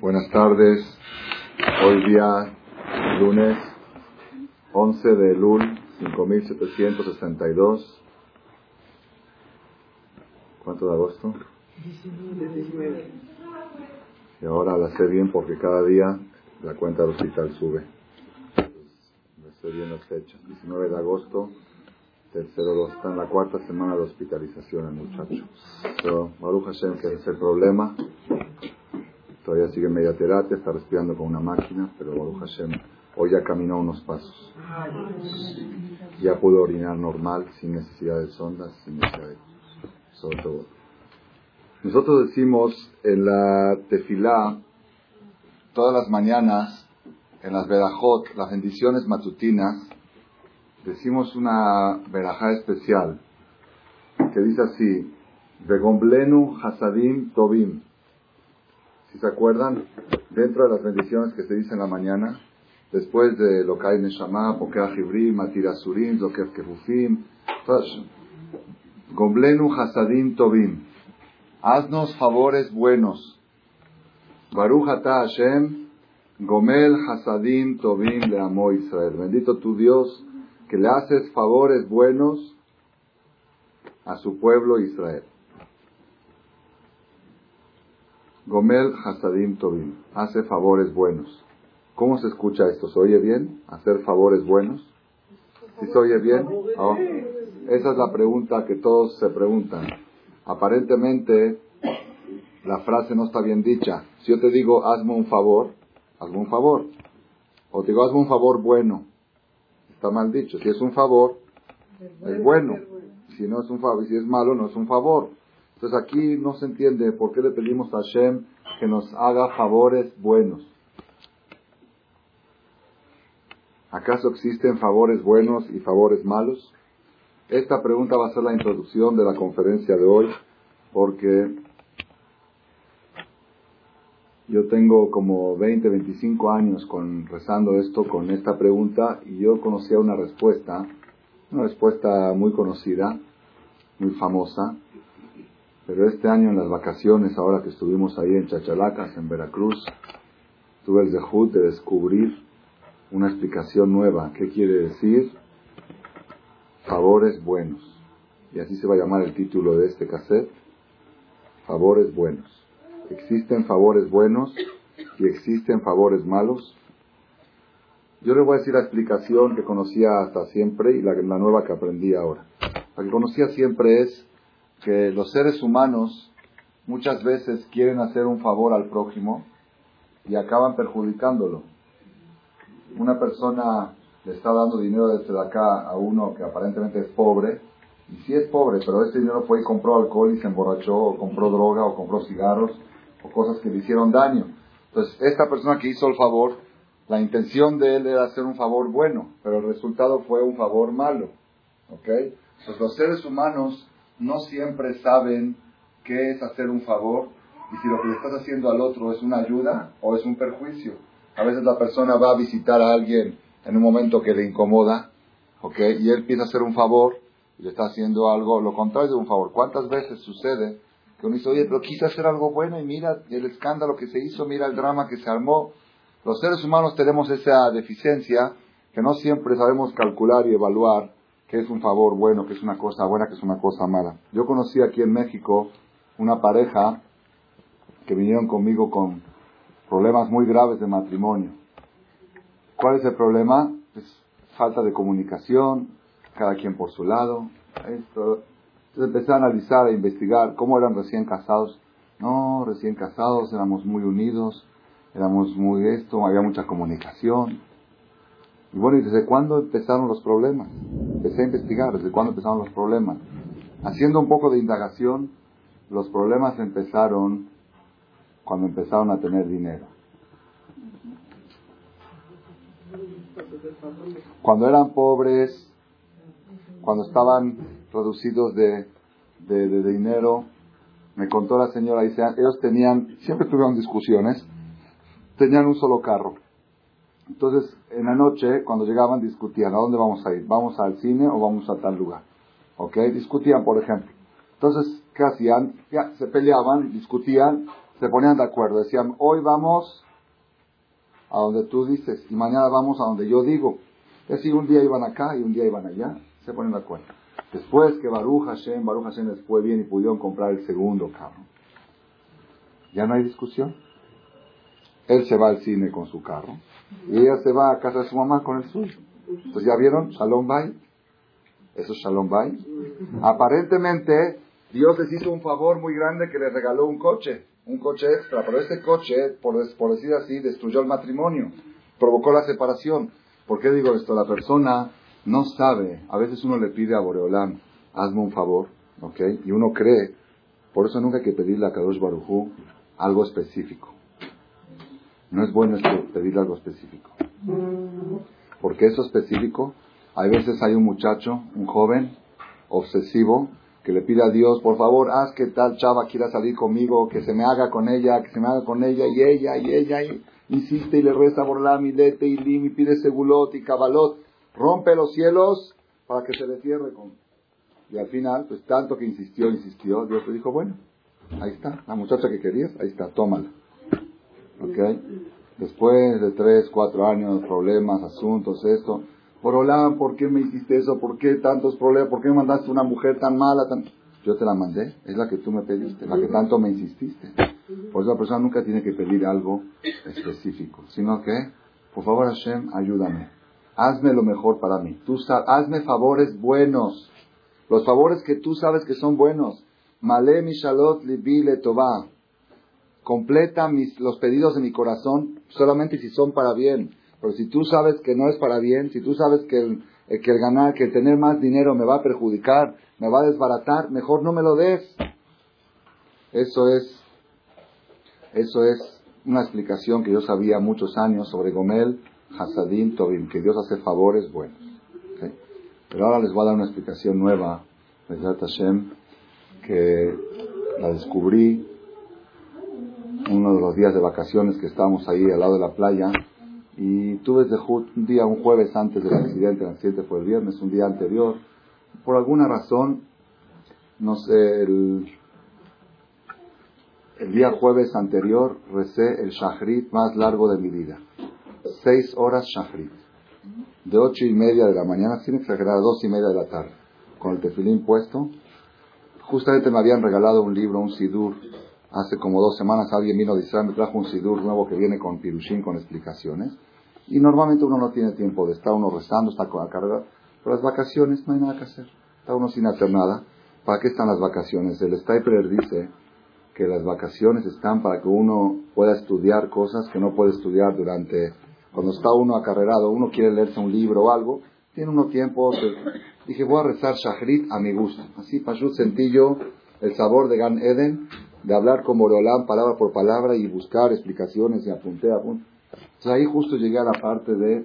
Buenas tardes. Hoy día, lunes 11 de Lul 5762. ¿Cuánto de agosto? 19. Y ahora la sé bien porque cada día la cuenta del hospital sube. Me sé bien las fechas. 19 de agosto, tercero, está en la cuarta semana de hospitalización el muchacho. Pero Baruch Hashem, que es el problema, Todavía sigue media terapia, está respirando con una máquina, pero Baruch Hashem hoy ya caminó unos pasos. Ya pudo orinar normal, sin necesidad de sondas, sin necesidad de... Sobre todo. Nosotros decimos en la tefilá, todas las mañanas, en las verajot, las bendiciones matutinas, decimos una verajá especial que dice así, Begomblenu Hasadim Tobim se acuerdan, dentro de las bendiciones que se dicen en la mañana, después de lo que hay Neshama, Pokea Jibrim, Matira Surim, Zoker Kefufim, Gomblenu Hasadim Tobim, haznos favores buenos. Baruch Ata Hashem, Gomel Hasadim Tobim le amo Israel. Bendito tu Dios, que le haces favores buenos a su pueblo Israel. Gomel Hasadim Tobim. Hace favores buenos. ¿Cómo se escucha esto? ¿Se oye bien? ¿Hacer favores buenos? ¿Si se oye bien? Oh, esa es la pregunta que todos se preguntan. Aparentemente, la frase no está bien dicha. Si yo te digo, hazme un favor, hazme un favor. O te digo, hazme un favor bueno. Está mal dicho. Si es un favor, es bueno. Si no es un favor, si es malo, no es un favor. Entonces aquí no se entiende por qué le pedimos a Hashem que nos haga favores buenos. ¿Acaso existen favores buenos y favores malos? Esta pregunta va a ser la introducción de la conferencia de hoy porque yo tengo como 20, 25 años con, rezando esto con esta pregunta y yo conocía una respuesta, una respuesta muy conocida, muy famosa, pero este año en las vacaciones, ahora que estuvimos ahí en Chachalacas, en Veracruz, tuve el dejud de descubrir una explicación nueva. ¿Qué quiere decir? Favores buenos. Y así se va a llamar el título de este cassette. Favores buenos. ¿Existen favores buenos y existen favores malos? Yo le voy a decir la explicación que conocía hasta siempre y la, la nueva que aprendí ahora. La que conocía siempre es que los seres humanos muchas veces quieren hacer un favor al prójimo y acaban perjudicándolo. Una persona le está dando dinero desde acá a uno que aparentemente es pobre, y sí es pobre, pero ese dinero fue y compró alcohol y se emborrachó, o compró droga, o compró cigarros, o cosas que le hicieron daño. Entonces, esta persona que hizo el favor, la intención de él era hacer un favor bueno, pero el resultado fue un favor malo. ¿Ok? Entonces, los seres humanos no siempre saben qué es hacer un favor y si lo que le estás haciendo al otro es una ayuda o es un perjuicio. A veces la persona va a visitar a alguien en un momento que le incomoda, ¿ok? Y él empieza a hacer un favor y le está haciendo algo, lo contrario de un favor. ¿Cuántas veces sucede que uno dice, oye, pero quise hacer algo bueno y mira el escándalo que se hizo, mira el drama que se armó? Los seres humanos tenemos esa deficiencia que no siempre sabemos calcular y evaluar qué es un favor bueno, qué es una cosa buena, qué es una cosa mala. Yo conocí aquí en México una pareja que vinieron conmigo con problemas muy graves de matrimonio. ¿Cuál es el problema? Es falta de comunicación, cada quien por su lado. Esto. Entonces empecé a analizar, a investigar cómo eran recién casados. No, recién casados, éramos muy unidos, éramos muy esto, había mucha comunicación. Y bueno, ¿y desde cuándo empezaron los problemas? Empecé a investigar desde cuándo empezaron los problemas. Haciendo un poco de indagación, los problemas empezaron cuando empezaron a tener dinero. Cuando eran pobres, cuando estaban reducidos de, de, dinero, me contó la señora, dice, ellos tenían, siempre tuvieron discusiones, tenían un solo carro. Entonces, en la noche, cuando llegaban, discutían, ¿a dónde vamos a ir? ¿Vamos al cine o vamos a tal lugar? ¿Ok? Discutían, por ejemplo. Entonces, ¿qué hacían? Ya, se peleaban, discutían, se ponían de acuerdo. Decían, hoy vamos a donde tú dices y mañana vamos a donde yo digo. Es decir, un día iban acá y un día iban allá. Se ponen de acuerdo. Después que Baruch Hashem, Baruch Hashem les fue bien y pudieron comprar el segundo carro. Ya no hay discusión. Él se va al cine con su carro y ella se va a casa de su mamá con el suyo. Entonces ya vieron, Shalom Bay. Eso es Shalom Bay. Aparentemente Dios les hizo un favor muy grande que les regaló un coche, un coche extra, pero este coche, por, por decir así, destruyó el matrimonio, provocó la separación. ¿Por qué digo esto? La persona no sabe, a veces uno le pide a Boreolán, hazme un favor, ¿ok? Y uno cree, por eso nunca hay que pedirle a Kadosh Barujú algo específico. No es bueno pedirle algo específico. Porque eso específico, hay veces hay un muchacho, un joven, obsesivo, que le pide a Dios, por favor, haz que tal chava quiera salir conmigo, que se me haga con ella, que se me haga con ella, y ella, y ella, y insiste y le reza por la milete y lim, y pide segulot y cabalot, rompe los cielos para que se le cierre con... Y al final, pues tanto que insistió, insistió, Dios le dijo, bueno, ahí está, la muchacha que querías, ahí está, tómala. Después de tres, cuatro años, problemas, asuntos, esto, por hola, ¿por qué me hiciste eso? ¿Por qué tantos problemas? ¿Por qué me mandaste una mujer tan mala? Tan... Yo te la mandé, es la que tú me pediste, la que tanto me insististe. Por eso la persona nunca tiene que pedir algo específico, sino que, por favor Hashem, ayúdame. Hazme lo mejor para mí. Tú hazme favores buenos. Los favores que tú sabes que son buenos. Male mishalot libi toba. Completa mis, los pedidos de mi corazón solamente si son para bien. Pero si tú sabes que no es para bien, si tú sabes que el, eh, que el ganar, que el tener más dinero me va a perjudicar, me va a desbaratar, mejor no me lo des. Eso es, eso es una explicación que yo sabía muchos años sobre Gomel, Hasadim, Tobim, que Dios hace favores buenos. Pero ahora les voy a dar una explicación nueva, que la descubrí uno de los días de vacaciones que estábamos ahí al lado de la playa y tuve un día, un jueves antes del accidente, el accidente fue el viernes, un día anterior, por alguna razón, no sé, el, el día jueves anterior recé el shahrit más largo de mi vida. Seis horas shahrit. De ocho y media de la mañana, sin exagerar, a dos y media de la tarde. Con el tefilín puesto. Justamente me habían regalado un libro, un sidur. Hace como dos semanas alguien vino a Israel, trajo un sidur nuevo que viene con pirushin, con explicaciones. Y normalmente uno no tiene tiempo de estar uno rezando, está con la carga. Pero las vacaciones no hay nada que hacer. Está uno sin hacer nada. ¿Para qué están las vacaciones? El Stapler dice que las vacaciones están para que uno pueda estudiar cosas que no puede estudiar durante... Cuando está uno acarrerado, uno quiere leerse un libro o algo, tiene uno tiempo... Dije, voy a rezar Shahrit a mi gusto. Así, Pashut sentí yo el sabor de Gan Eden, de hablar como Roland palabra por palabra y buscar explicaciones y apunté, apunté. Entonces ahí justo llegué a la parte de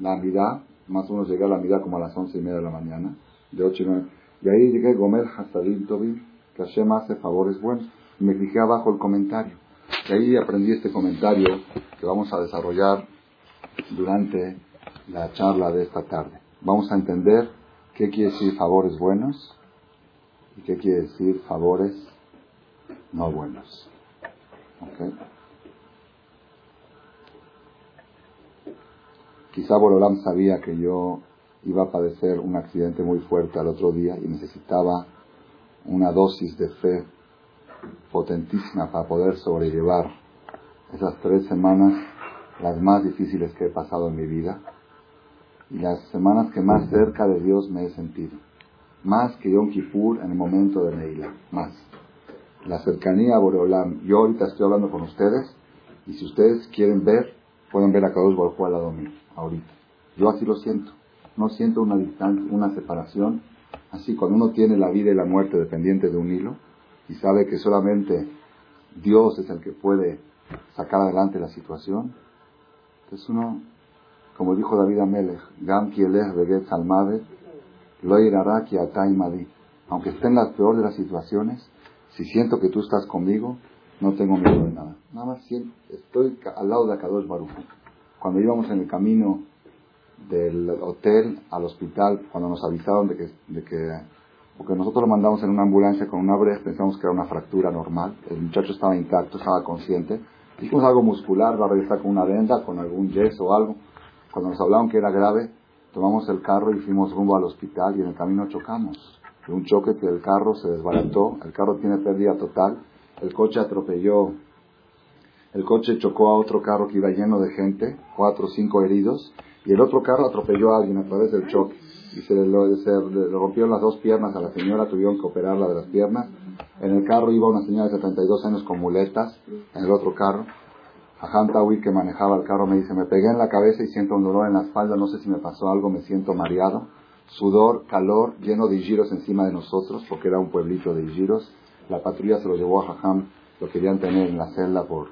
la mitad, más o menos llegué a la mitad como a las once y media de la mañana, de ocho y nueve. Y ahí llegué a Gomer Hasadim Tobin, que Hashem hace favores buenos. Y me fijé abajo el comentario. Y ahí aprendí este comentario que vamos a desarrollar durante la charla de esta tarde. Vamos a entender qué quiere decir favores buenos y qué quiere decir favores no buenos. Quizá Borolam sabía que yo iba a padecer un accidente muy fuerte al otro día y necesitaba una dosis de fe potentísima para poder sobrellevar esas tres semanas, las más difíciles que he pasado en mi vida y las semanas que más cerca de Dios me he sentido. Más que Yom Kippur en el momento de Neila, más. La cercanía a Boreolam. Yo ahorita estoy hablando con ustedes y si ustedes quieren ver, pueden ver a Kadosh Baruj al lado mío ahorita. Yo así lo siento. No siento una distancia, una separación. Así cuando uno tiene la vida y la muerte dependientes de un hilo y sabe que solamente Dios es el que puede sacar adelante la situación, entonces uno, como dijo David Amelech, Gam Beget Salmavet, lo Aunque esté en la peor de las situaciones, si siento que tú estás conmigo, no tengo miedo de nada. Nada más estoy al lado de Akadosh Baruch cuando íbamos en el camino del hotel al hospital, cuando nos avisaron de que, de que porque nosotros lo mandamos en una ambulancia con una brej, pensamos que era una fractura normal, el muchacho estaba intacto, estaba consciente, dijimos algo muscular, va a regresar con una venda, con algún yeso o algo. Cuando nos hablaron que era grave, tomamos el carro y fuimos rumbo al hospital y en el camino chocamos. De un choque que el carro se desbarató, el carro tiene pérdida total, el coche atropelló, el coche chocó a otro carro que iba lleno de gente, cuatro o cinco heridos, y el otro carro atropelló a alguien a través del choque y se le, le, rompieron las dos piernas a la señora, tuvieron que operarla de las piernas. En el carro iba una señora de 72 años con muletas, en el otro carro. Aján Tawi, que manejaba el carro, me dice, me pegué en la cabeza y siento un dolor en la espalda, no sé si me pasó algo, me siento mareado. Sudor, calor, lleno de giros encima de nosotros, porque era un pueblito de giros. La patrulla se lo llevó a Jajam, lo querían tener en la celda por,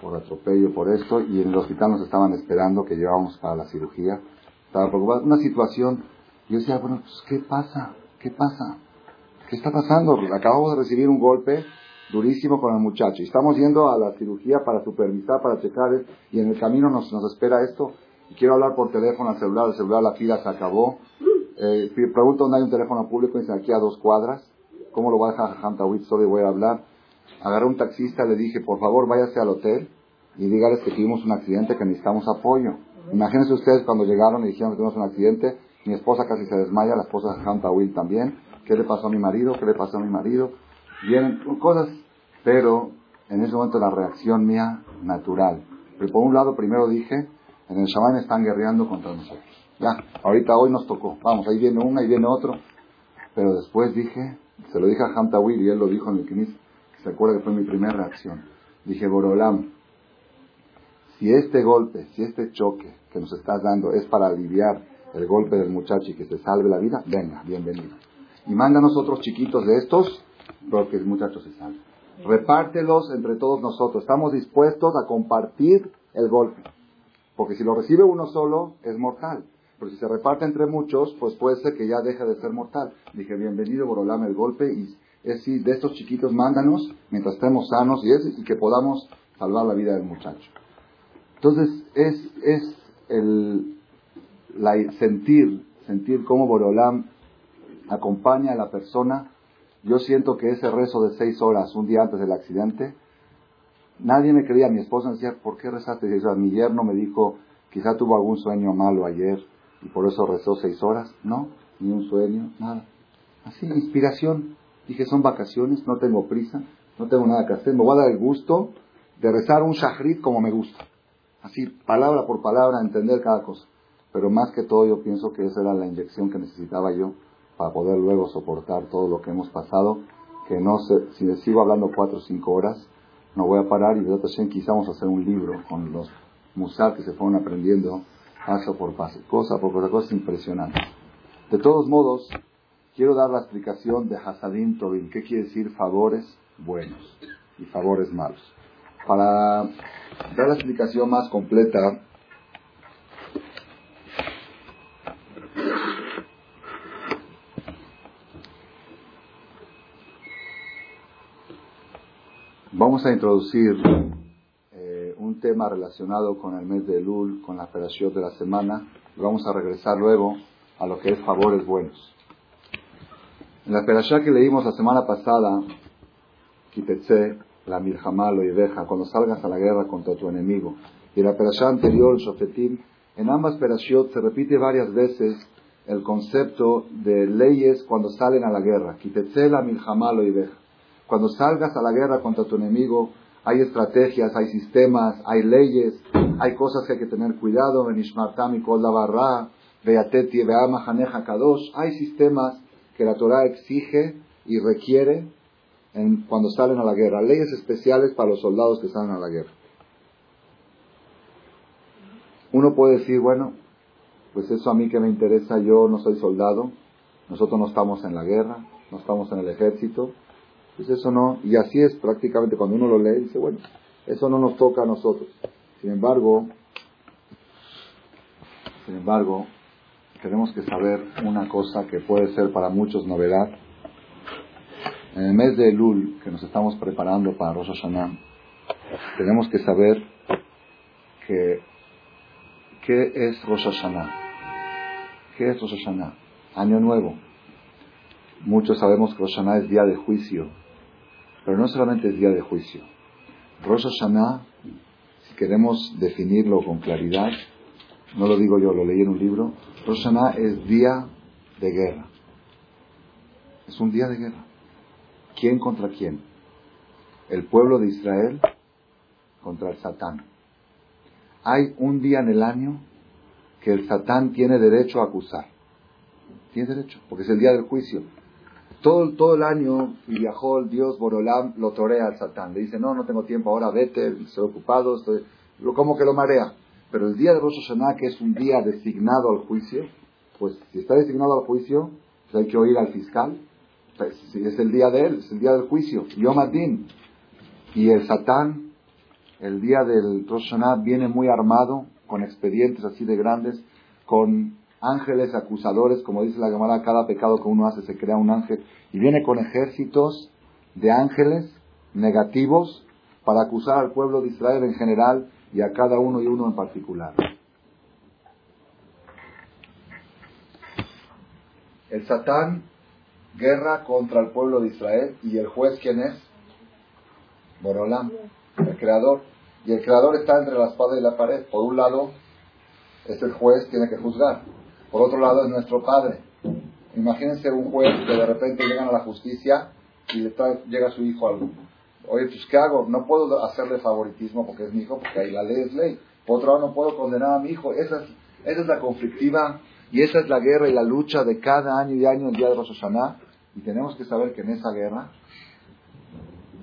por atropello, por esto, y en el hospital nos estaban esperando que llevábamos para la cirugía. Estaba preocupado. Una situación yo decía, bueno, pues, ¿qué pasa? ¿Qué pasa? ¿Qué está pasando? Acabamos de recibir un golpe durísimo con el muchacho y estamos yendo a la cirugía para supervisar, para checar y en el camino nos, nos espera esto quiero hablar por teléfono al celular, el celular la fila se acabó. Eh, pregunto dónde hay un teléfono público y dicen aquí a dos cuadras. ¿Cómo lo va a dejar Hantawit? Solo voy a hablar. Agarré un taxista, le dije, por favor váyase al hotel y dígales que tuvimos un accidente, que necesitamos apoyo. Imagínense ustedes cuando llegaron y dijeron que tuvimos un accidente, mi esposa casi se desmaya, la esposa de Hanta Will también. ¿Qué le pasó a mi marido? ¿Qué le pasó a mi marido? Vienen cosas, pero en ese momento la reacción mía natural. Por un lado, primero dije, en el Shaman están guerreando contra nosotros. Ya, ahorita hoy nos tocó. Vamos, ahí viene uno, ahí viene otro. Pero después dije, se lo dije a Hanta Will y él lo dijo en el Kinis, se acuerda que fue mi primera reacción. Dije, Borolam, si este golpe, si este choque que nos estás dando es para aliviar el golpe del muchacho y que se salve la vida, venga, bienvenido. Y mándanos otros chiquitos de estos, porque el muchacho se salve. Repártelos entre todos nosotros. Estamos dispuestos a compartir el golpe. Porque si lo recibe uno solo, es mortal. Pero si se reparte entre muchos, pues puede ser que ya deje de ser mortal. Dije, bienvenido, Borolame, el golpe. Y es si de estos chiquitos, mándanos mientras estemos sanos y, y que podamos salvar la vida del muchacho. Entonces, es, es el, la, sentir, sentir cómo Borolam acompaña a la persona. Yo siento que ese rezo de seis horas, un día antes del accidente, nadie me creía. Mi esposa me decía, ¿por qué rezaste seis horas? Mi yerno me dijo, quizá tuvo algún sueño malo ayer y por eso rezó seis horas. No, ni un sueño, nada. Así, inspiración. Dije, son vacaciones, no tengo prisa, no tengo nada que hacer. Me voy a dar el gusto de rezar un shahrit como me gusta. Así, palabra por palabra, entender cada cosa. Pero más que todo yo pienso que esa era la inyección que necesitaba yo para poder luego soportar todo lo que hemos pasado, que no sé, si les sigo hablando cuatro o cinco horas, no voy a parar y de quizá vamos a hacer un libro con los musar que se fueron aprendiendo paso por paso, cosa por cosa, cosas impresionantes. De todos modos, quiero dar la explicación de Hasadim Tobin, qué quiere decir favores buenos y favores malos. Para dar la explicación más completa, Vamos a introducir eh, un tema relacionado con el mes de Elul, con la operación de la semana, y vamos a regresar luego a lo que es favores buenos. En la operación que leímos la semana pasada, Kitetse, la Milhamá, lo Ibeja, cuando salgas a la guerra contra tu enemigo, y la operación anterior, Shofetim, en ambas operaciones se repite varias veces el concepto de leyes cuando salen a la guerra. Kitetse, la Milhamá, lo Ibeja cuando salgas a la guerra contra tu enemigo, hay estrategias, hay sistemas, hay leyes, hay cosas que hay que tener cuidado. Hay sistemas que la Torah exige y requiere cuando salen a la guerra. Leyes especiales para los soldados que salen a la guerra. Uno puede decir, bueno, pues eso a mí que me interesa, yo no soy soldado, nosotros no estamos en la guerra, no estamos en el ejército, pues eso no, y así es prácticamente cuando uno lo lee, dice, bueno, eso no nos toca a nosotros. Sin embargo, sin embargo, tenemos que saber una cosa que puede ser para muchos novedad. En el mes de Elul, que nos estamos preparando para Rosh Hashanah, tenemos que saber que, ¿qué es Rosh Hashanah? ¿Qué es Rosh Hashanah? Año Nuevo. Muchos sabemos que Rosh Hashanah es día de juicio, pero no solamente es día de juicio. Rosh si queremos definirlo con claridad, no lo digo yo, lo leí en un libro, Rosh es día de guerra. Es un día de guerra. ¿Quién contra quién? El pueblo de Israel contra el Satán. Hay un día en el año que el Satán tiene derecho a acusar. Tiene derecho, porque es el día del juicio. Todo, todo el año viajó el Dios Borolam, lo torea al Satán. Le dice, no, no tengo tiempo ahora, vete, estoy ocupado, estoy... como que lo marea. Pero el día de Rosh Hashanah, que es un día designado al juicio, pues si está designado al juicio, pues hay que oír al fiscal. Pues, si es el día de él, es el día del juicio. Yom Adin. Y el Satán, el día del Rosh Hashanah, viene muy armado, con expedientes así de grandes, con ángeles acusadores, como dice la Gemara, cada pecado que uno hace se crea un ángel, y viene con ejércitos de ángeles negativos para acusar al pueblo de Israel en general y a cada uno y uno en particular. El Satán guerra contra el pueblo de Israel y el juez quién es? Borolam, el creador. Y el creador está entre la espada y la pared. Por un lado es el juez, tiene que juzgar. Por otro lado es nuestro padre. Imagínense un juez que de repente llega a la justicia y le trae, llega su hijo al Oye, pues ¿qué hago? No puedo hacerle favoritismo porque es mi hijo, porque ahí la ley es ley. Por otro lado, no puedo condenar a mi hijo. Esa es, esa es la conflictiva y esa es la guerra y la lucha de cada año y año el día de Rosh. Y tenemos que saber que en esa guerra,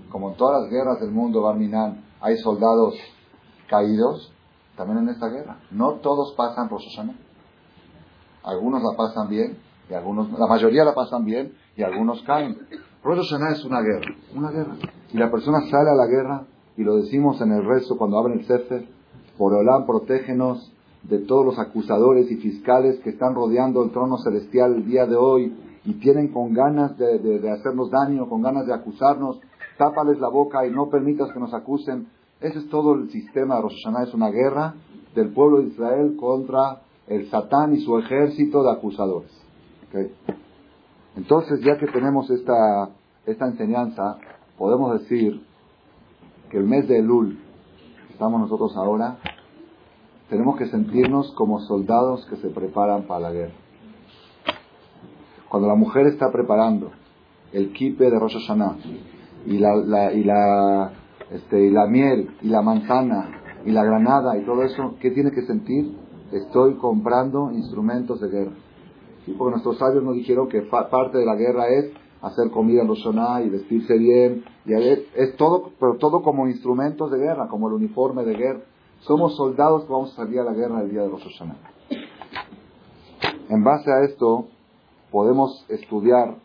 como en todas las guerras del mundo, Barminan, hay soldados caídos, también en esta guerra. No todos pasan Rosh Hashanah. Algunos la pasan bien, y algunos, la mayoría la pasan bien, y algunos caen. Rosh Hashanah es una guerra, una guerra. Y la persona sale a la guerra, y lo decimos en el rezo cuando abren el Sefer, por Olán, protégenos de todos los acusadores y fiscales que están rodeando el trono celestial el día de hoy y tienen con ganas de, de hacernos daño, con ganas de acusarnos. Tápales la boca y no permitas que nos acusen. Ese es todo el sistema de Rosh Hashanah, es una guerra del pueblo de Israel contra el Satán y su ejército de acusadores. Entonces, ya que tenemos esta, esta enseñanza, podemos decir que el mes de Elul, estamos nosotros ahora, tenemos que sentirnos como soldados que se preparan para la guerra. Cuando la mujer está preparando el kipe de Rosh Hashanah y la, y la este, y la miel, y la manzana, y la granada, y todo eso, ¿qué tiene que sentir? Estoy comprando instrumentos de guerra. Porque nuestros sabios nos dijeron que parte de la guerra es hacer comida en los y vestirse bien, y es, todo, pero todo como instrumentos de guerra, como el uniforme de guerra. Somos soldados que vamos a salir a la guerra el día de los En base a esto, podemos estudiar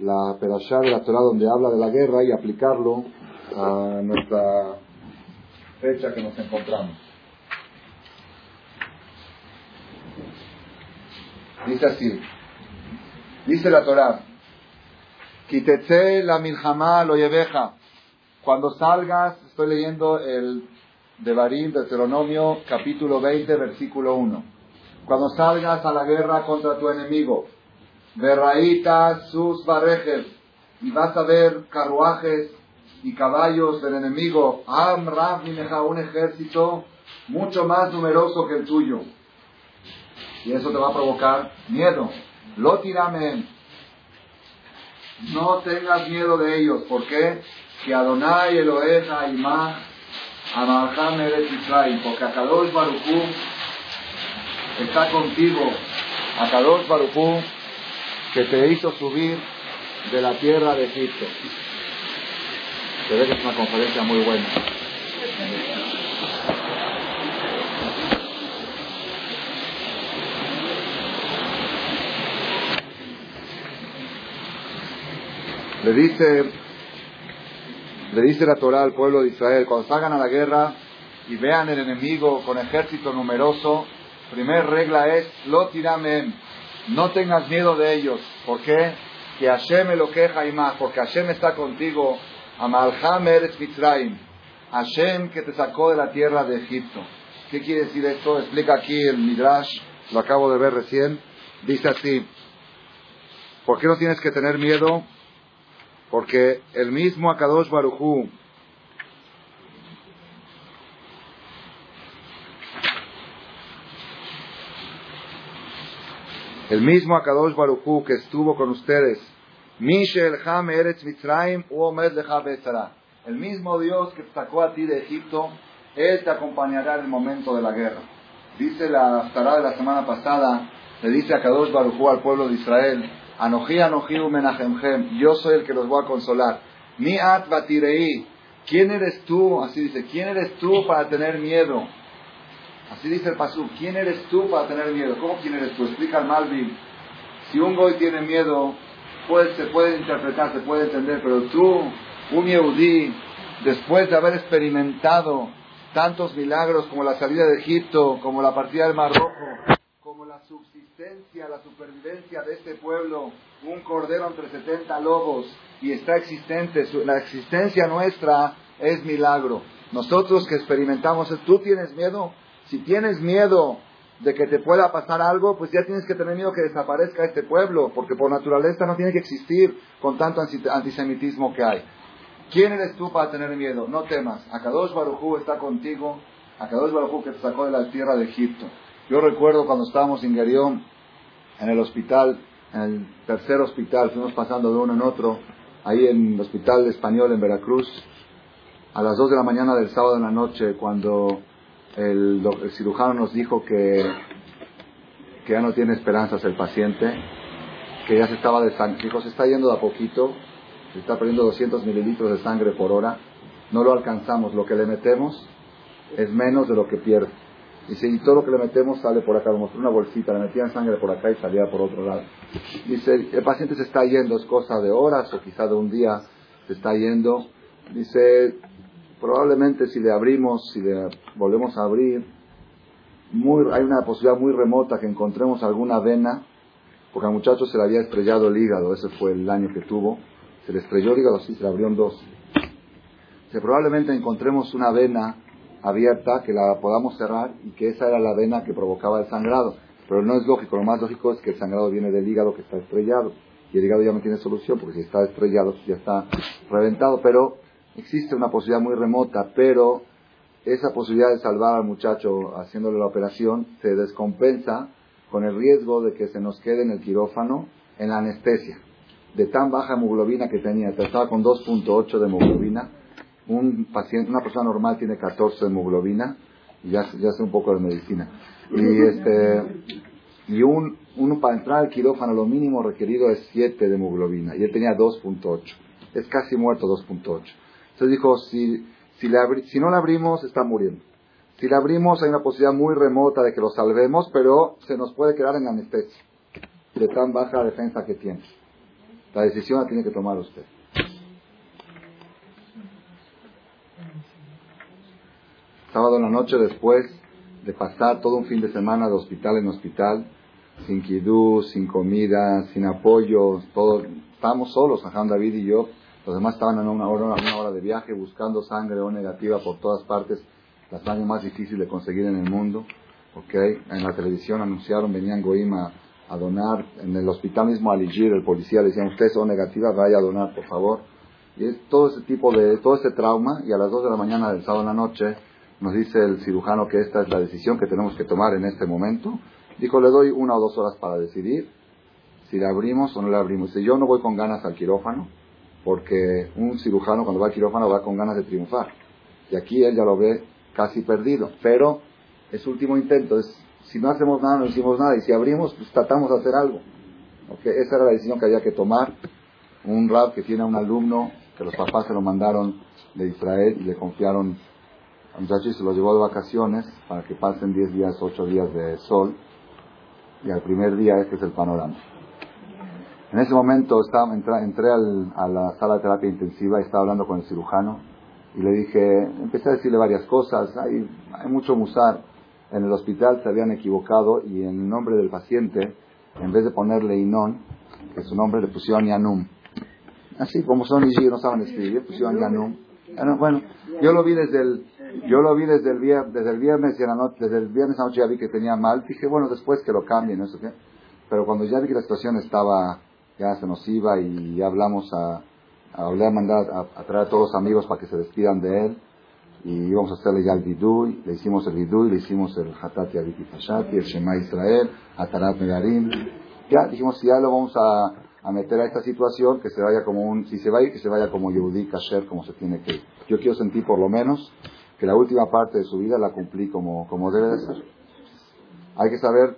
la perashá de la Torah donde habla de la guerra y aplicarlo a nuestra fecha que nos encontramos. Dice así, dice la Torah, Kitetze la milhamá lo yeveja. Cuando salgas, estoy leyendo el Devarim, Deuteronomio, capítulo 20, versículo 1. Cuando salgas a la guerra contra tu enemigo, Berraíta sus barrejes, y vas a ver carruajes y caballos del enemigo, Am un ejército mucho más numeroso que el tuyo. Y eso te va a provocar miedo. Lo tiramen. No tengas miedo de ellos. ¿Por qué? Que Adonai Eloheja Imah Amalham Eretz Israel. Porque Akadosh Baruchú está contigo. Akadosh Baruchú que te hizo subir de la tierra de Egipto. Se ve que es una conferencia muy buena. Le dice, le dice la Torah al pueblo de Israel, cuando salgan a la guerra y vean el enemigo con ejército numeroso, primera regla es, lo tiramen, no tengas miedo de ellos. ¿Por qué? Que Hashem me lo queja y más, porque Hashem está contigo Amalham eres Mitzrayim. Hashem que te sacó de la tierra de Egipto. ¿Qué quiere decir esto? Explica aquí el Midrash, lo acabo de ver recién. Dice así. ¿Por qué no tienes que tener miedo? Porque el mismo Akadosh Barujú el mismo Akadosh Barujú que estuvo con ustedes, Mishel Ham Eretz Mitzrayim Uomed el mismo Dios que sacó a ti de Egipto, Él te acompañará en el momento de la guerra. Dice la Tará de la semana pasada, le dice a Kadosh Barujú al pueblo de Israel, Anoji Anoji Menachemhem, yo soy el que los voy a consolar. Mi at batirei, ¿quién eres tú? Así dice, ¿quién eres tú para tener miedo? Así dice el Pasú, ¿quién eres tú para tener miedo? ¿Cómo quién eres tú? Explica al Malvin. Si un goy tiene miedo, pues, se puede interpretar, se puede entender, pero tú, un Yehudí, después de haber experimentado tantos milagros como la salida de Egipto, como la partida del Mar Rojo, la subsistencia, la supervivencia de este pueblo, un cordero entre 70 lobos y está existente, la existencia nuestra es milagro. Nosotros que experimentamos, ¿tú tienes miedo? Si tienes miedo de que te pueda pasar algo, pues ya tienes que tener miedo que desaparezca este pueblo, porque por naturaleza no tiene que existir con tanto antisemitismo que hay. ¿Quién eres tú para tener miedo? No temas. Akadosh Barujú está contigo. Akadosh Barujú que te sacó de la tierra de Egipto. Yo recuerdo cuando estábamos en Garión, en el hospital, en el tercer hospital, fuimos pasando de uno en otro, ahí en el hospital español en Veracruz, a las dos de la mañana del sábado en la noche, cuando el, el cirujano nos dijo que, que ya no tiene esperanzas el paciente, que ya se estaba desangrando, dijo, se está yendo de a poquito, se está perdiendo 200 mililitros de sangre por hora, no lo alcanzamos, lo que le metemos es menos de lo que pierde. Y si todo lo que le metemos sale por acá, como una bolsita, le metían sangre por acá y salía por otro lado. Dice, el paciente se está yendo, es cosa de horas o quizá de un día, se está yendo. Dice, probablemente si le abrimos, si le volvemos a abrir, muy, hay una posibilidad muy remota que encontremos alguna vena, porque al muchacho se le había estrellado el hígado, ese fue el daño que tuvo, se le estrelló el hígado así, se le abrió en dos. Que probablemente encontremos una vena abierta que la podamos cerrar y que esa era la vena que provocaba el sangrado. Pero no es lógico, lo más lógico es que el sangrado viene del hígado que está estrellado. Y el hígado ya no tiene solución porque si está estrellado ya está reventado. Pero existe una posibilidad muy remota, pero esa posibilidad de salvar al muchacho haciéndole la operación se descompensa con el riesgo de que se nos quede en el quirófano en la anestesia de tan baja hemoglobina que tenía, estaba con 2.8 de hemoglobina, un paciente, una persona normal tiene 14 de hemoglobina, y ya, ya sé un poco de medicina. Y este, y un, uno para entrar al quirófano lo mínimo requerido es 7 de hemoglobina, y él tenía 2.8. Es casi muerto 2.8. Entonces dijo, si, si, le si no le abrimos, está muriendo. Si le abrimos, hay una posibilidad muy remota de que lo salvemos, pero se nos puede quedar en anestesia, de tan baja defensa que tiene. La decisión la tiene que tomar usted. Sábado en la noche después de pasar todo un fin de semana de hospital en hospital, sin kidú, sin comida, sin apoyo, todo, estábamos solos, Aján David y yo, los demás estaban en una hora, una hora de viaje buscando sangre o negativa por todas partes, la sangre más difícil de conseguir en el mundo. Okay. En la televisión anunciaron, venían Goima a donar. En el hospital mismo Aligir, el policía le decía, ustedes son negativas, vaya a donar, por favor. Y es todo ese tipo de, todo ese trauma, y a las 2 de la mañana del sábado en la noche, nos dice el cirujano que esta es la decisión que tenemos que tomar en este momento. Dijo, le doy una o dos horas para decidir si le abrimos o no le abrimos. Y yo no voy con ganas al quirófano, porque un cirujano cuando va al quirófano va con ganas de triunfar. Y aquí él ya lo ve casi perdido. Pero es último intento, es si no hacemos nada, no hicimos nada. Y si abrimos, pues tratamos de hacer algo. Esa era la decisión que había que tomar. Un rab que tiene un alumno, que los papás se lo mandaron de Israel y le confiaron a muchacho y se lo llevó de vacaciones para que pasen 10 días, 8 días de sol. Y al primer día este es el panorama. En ese momento estaba, entré, a la sala de terapia intensiva y estaba hablando con el cirujano y le dije, empecé a decirle varias cosas, hay, hay mucho musar en el hospital se habían equivocado y en el nombre del paciente, en vez de ponerle Inón, que su nombre le pusieron Yanum. Así como son y no saben escribir, pusieron Yanum. Bueno, yo lo vi desde el, yo lo vi desde el, viernes, desde el viernes y la noche, desde el viernes ya vi que tenía mal, dije, bueno, después que lo cambien, no. Pero cuando ya vi que la situación estaba ya se nos iba y ya hablamos a, a mandar a, traer a todos los amigos para que se despidan de él y íbamos a hacerle ya el vidui, le hicimos el vidui, le hicimos el hatati abiti el shema Israel, atarat megarim, ya dijimos si ya lo vamos a, a, meter a esta situación, que se vaya como un, si se va a que se vaya como Yehudi Kasher, como se tiene que ir. Yo quiero sentir por lo menos que la última parte de su vida la cumplí como, como debe de ser. Hay que saber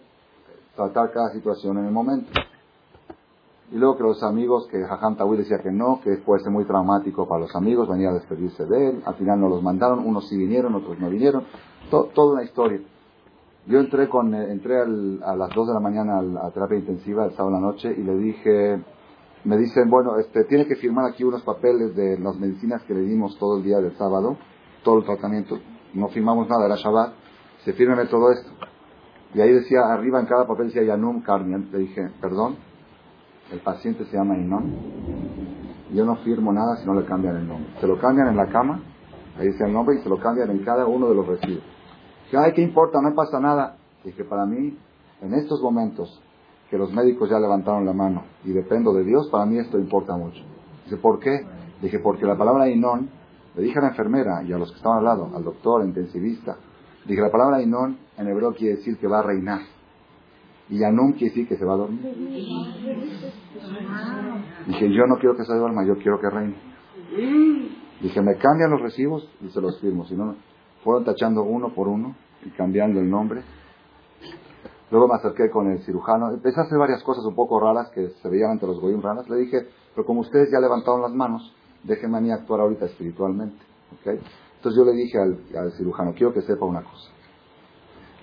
tratar cada situación en el momento. Y luego que los amigos, que Jajam Tawil decía que no, que puede ser muy traumático para los amigos, venía a despedirse de él, al final no los mandaron, unos sí vinieron, otros no vinieron, toda una historia. Yo entré con, eh, entré a las 2 de la mañana a, terapia intensiva el sábado en la noche y le dije, me dicen, bueno, este, tiene que firmar aquí unos papeles de las medicinas que le dimos todo el día del sábado, todo el tratamiento, no firmamos nada, era Shabbat, se firme todo esto. Y ahí decía, arriba en cada papel decía Yanum Carmian. Le dije, perdón, el paciente se llama Inon. Yo no firmo nada si no le cambian el nombre. Se lo cambian en la cama, ahí dice el nombre, y se lo cambian en cada uno de los recibos. Dije, ay, ¿qué importa? No pasa nada. Dije, para mí, en estos momentos que los médicos ya levantaron la mano y dependo de Dios, para mí esto importa mucho. Dice, ¿por qué? Dije, porque la palabra Inon, le dije a la enfermera y a los que estaban al lado, al doctor, intensivista, dije, la palabra Inon en hebreo quiere decir que va a reinar. Y Yanum quiere decir que se va a dormir. Dije, yo no quiero que se duerma, yo quiero que reine. Dije, me cambian los recibos y se los firmo. Si no, fueron tachando uno por uno y cambiando el nombre. Luego me acerqué con el cirujano. Empecé a hacer varias cosas un poco raras que se veían ante los goyim raras. Le dije, pero como ustedes ya levantaron las manos, déjenme a mí actuar ahorita espiritualmente. Entonces yo le dije al, al cirujano, quiero que sepa una cosa.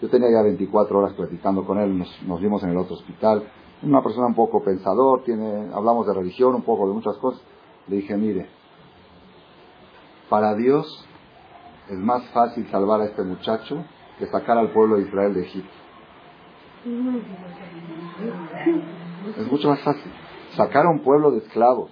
Yo tenía ya 24 horas platicando con él, nos, vimos en el otro hospital. Una persona un poco pensador, tiene, hablamos de religión, un poco de muchas cosas. Le dije, mire, para Dios es más fácil salvar a este muchacho que sacar al pueblo de Israel de Egipto. Es mucho más fácil. Sacar a un pueblo de esclavos,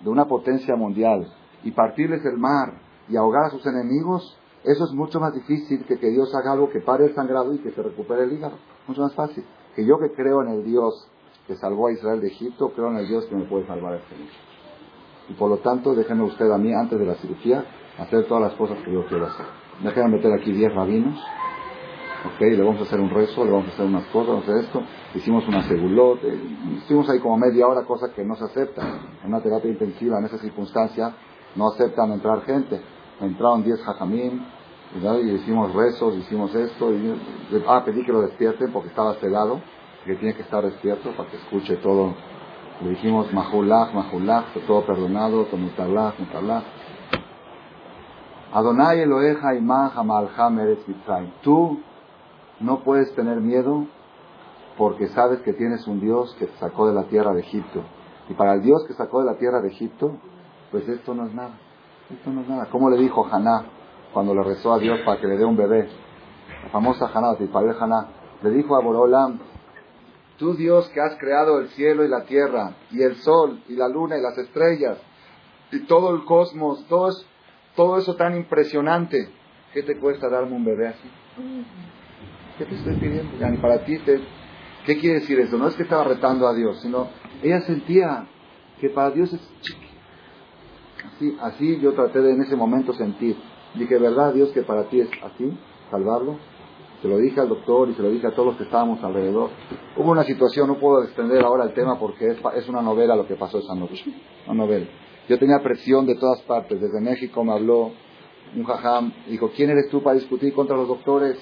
de una potencia mundial, y partirles el mar y ahogar a sus enemigos, eso es mucho más difícil que que Dios haga algo que pare el sangrado y que se recupere el hígado. Mucho más fácil. Que yo que creo en el Dios que salvó a Israel de Egipto, creo en el Dios que me puede salvar a este niño. Y por lo tanto, déjenme usted a mí, antes de la cirugía, hacer todas las cosas que yo quiero hacer. Déjenme meter aquí 10 rabinos, ok, le vamos a hacer un rezo, le vamos a hacer unas cosas, vamos a hacer esto. Hicimos una segulot, eh, estuvimos ahí como media hora, cosa que no se acepta. En una terapia intensiva, en esa circunstancia, no aceptan entrar gente entraron 10 hajamim, y hicimos rezos, hicimos esto, y ah, pedí que lo despierten porque estaba sedado, que tiene que estar despierto para que escuche todo. Le dijimos mahulach, mahulach, todo perdonado, mutalach, mutalach. Adonai Eloheja imah hamalham eres Tú no puedes tener miedo porque sabes que tienes un Dios que te sacó de la tierra de Egipto. Y para el Dios que sacó de la tierra de Egipto, pues esto no es nada. Esto no es nada. ¿Cómo le dijo Haná cuando le rezó a Dios para que le dé un bebé? La famosa Haná, padre Haná. Le dijo a Borolam, tú Dios que has creado el cielo y la tierra, y el sol, y la luna, y las estrellas, y todo el cosmos, todo, todo eso tan impresionante, ¿qué te cuesta darme un bebé así? ¿Qué te estoy pidiendo? Ya, ni para ti, te, ¿qué quiere decir eso? No es que estaba retando a Dios, sino ella sentía que para Dios es Así, así yo traté de en ese momento sentir. Dije, ¿verdad Dios que para ti es así, salvarlo? Se lo dije al doctor y se lo dije a todos los que estábamos alrededor. Hubo una situación, no puedo extender ahora el tema porque es, es una novela lo que pasó esa noche. Una novela. Yo tenía presión de todas partes. Desde México me habló un jajam. Dijo, ¿quién eres tú para discutir contra los doctores?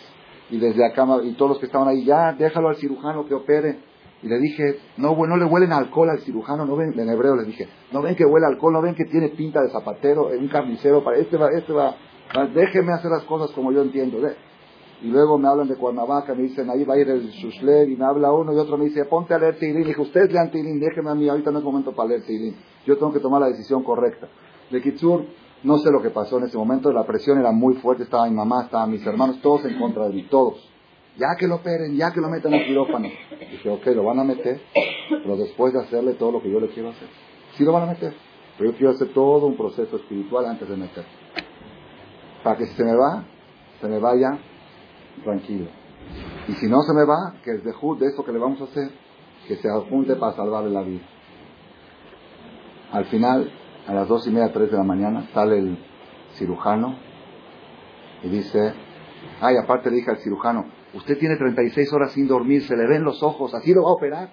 Y desde acá, y todos los que estaban ahí, ya, déjalo al cirujano que opere. Y le dije, no, no le huelen alcohol al cirujano, no ven, en hebreo les dije, no ven que huele alcohol, no ven que tiene pinta de zapatero, un carnicero, para este va, este va, déjeme hacer las cosas como yo entiendo. Y luego me hablan de Cuernavaca, me dicen, ahí va a ir el Shushler, y me habla uno, y otro me dice, ponte a leer Teilín. dije, ustedes lean Teilín, déjenme a mí, ahorita no es momento para leer Teilín. Yo tengo que tomar la decisión correcta. De Kitsur, no sé lo que pasó en ese momento, la presión era muy fuerte, estaba mi mamá, estaban mis hermanos, todos en contra de mí, todos ya que lo operen, ya que lo metan al quirófano. Dije, ok, lo van a meter, pero después de hacerle todo lo que yo le quiero hacer. Sí lo van a meter, pero yo quiero hacer todo un proceso espiritual antes de meter. Para que si se me va, se me vaya tranquilo. Y si no se me va, que es de eso que le vamos a hacer, que se junte para salvarle la vida. Al final, a las dos y media, tres de la mañana, sale el cirujano y dice, ay, aparte le dije al cirujano, usted tiene 36 horas sin dormir, se le ven los ojos, así lo va a operar.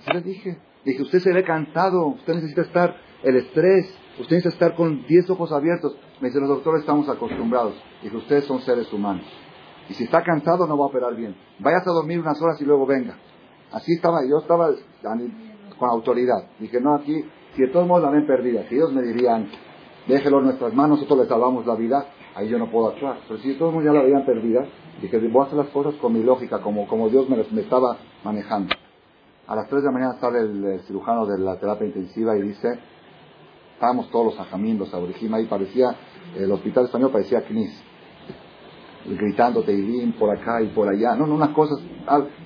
Así le dije, dije, usted se ve cansado, usted necesita estar, el estrés, usted necesita estar con 10 ojos abiertos. Me dice, los doctores estamos acostumbrados. Dije, ustedes son seres humanos. Y si está cansado no va a operar bien. Vayas a dormir unas horas y luego venga. Así estaba, yo estaba con autoridad. Dije, no, aquí, si de todos modos la ven perdida, si ellos me dirían, déjelo en nuestras manos, nosotros les salvamos la vida, ahí yo no puedo actuar. Pero si de todos modos ya la veían perdida, dije, voy a hacer las cosas con mi lógica, como, como Dios me, me estaba manejando. A las 3 de la mañana sale el, cirujano de la terapia intensiva y dice, estábamos todos los ajamín, los aborigima, ahí parecía, el hospital español parecía CNIS gritando Teilim por acá y por allá. No, no, unas cosas,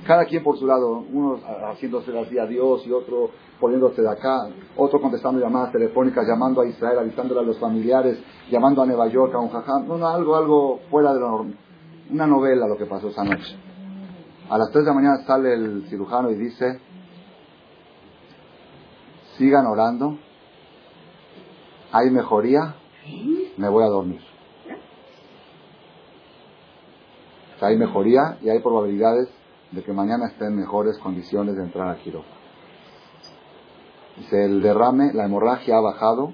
cada quien por su lado, uno haciéndose así a Dios y otro poniéndose de acá, otro contestando llamadas telefónicas, llamando a Israel, avisándole a los familiares, llamando a Nueva York, a un jajam. No, no, algo, algo fuera de lo normal. Una novela lo que pasó esa noche. A las 3 de la mañana sale el cirujano y dice, sigan orando, hay mejoría, me voy a dormir. Hay mejoría y hay probabilidades de que mañana esté en mejores condiciones de entrar a quirófano. Dice, el derrame, la hemorragia ha bajado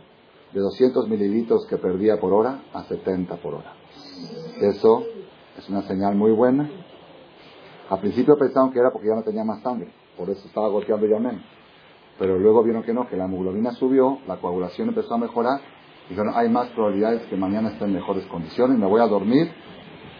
de 200 mililitros que perdía por hora a 70 por hora. Eso es una señal muy buena. Al principio pensaron que era porque ya no tenía más sangre, por eso estaba golpeando ya menos. Pero luego vieron que no, que la hemoglobina subió, la coagulación empezó a mejorar, dijeron, hay más probabilidades que mañana esté en mejores condiciones, me voy a dormir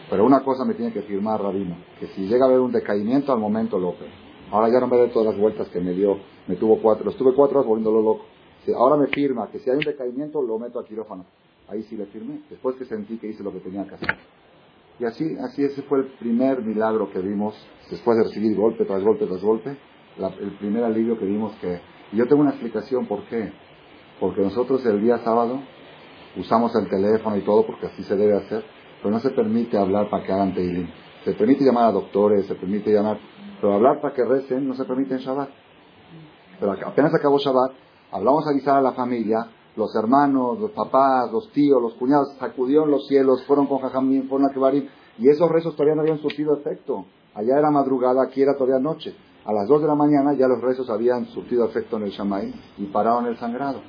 pero una cosa me tiene que firmar Rabino, que si llega a haber un decaimiento al momento López. Ahora ya no me dé todas las vueltas que me dio, me tuvo cuatro, lo estuve cuatro horas volviéndolo loco. Si ahora me firma que si hay un decaimiento lo meto al quirófano. Ahí sí le firmé, después que sentí que hice lo que tenía que hacer. Y así, así ese fue el primer milagro que vimos, después de recibir golpe tras golpe tras golpe, el primer alivio que vimos que... Y yo tengo una explicación por qué. Porque nosotros el día sábado usamos el teléfono y todo, porque así se debe hacer, pero no se permite hablar para que hagan teilim. Se permite llamar a doctores, se permite llamar, pero hablar para que recen no se permite en Shabbat. Pero apenas acabó Shabbat, hablamos a avisar a la familia, los hermanos, los papás, los tíos, los cuñados, sacudieron los cielos, fueron con Jajamín, fueron a Kebarim, y esos rezos todavía no habían surtido efecto. Allá era madrugada, aquí era todavía noche. A las dos de la mañana ya los rezos habían surtido efecto en el Shamay y pararon el sangrado.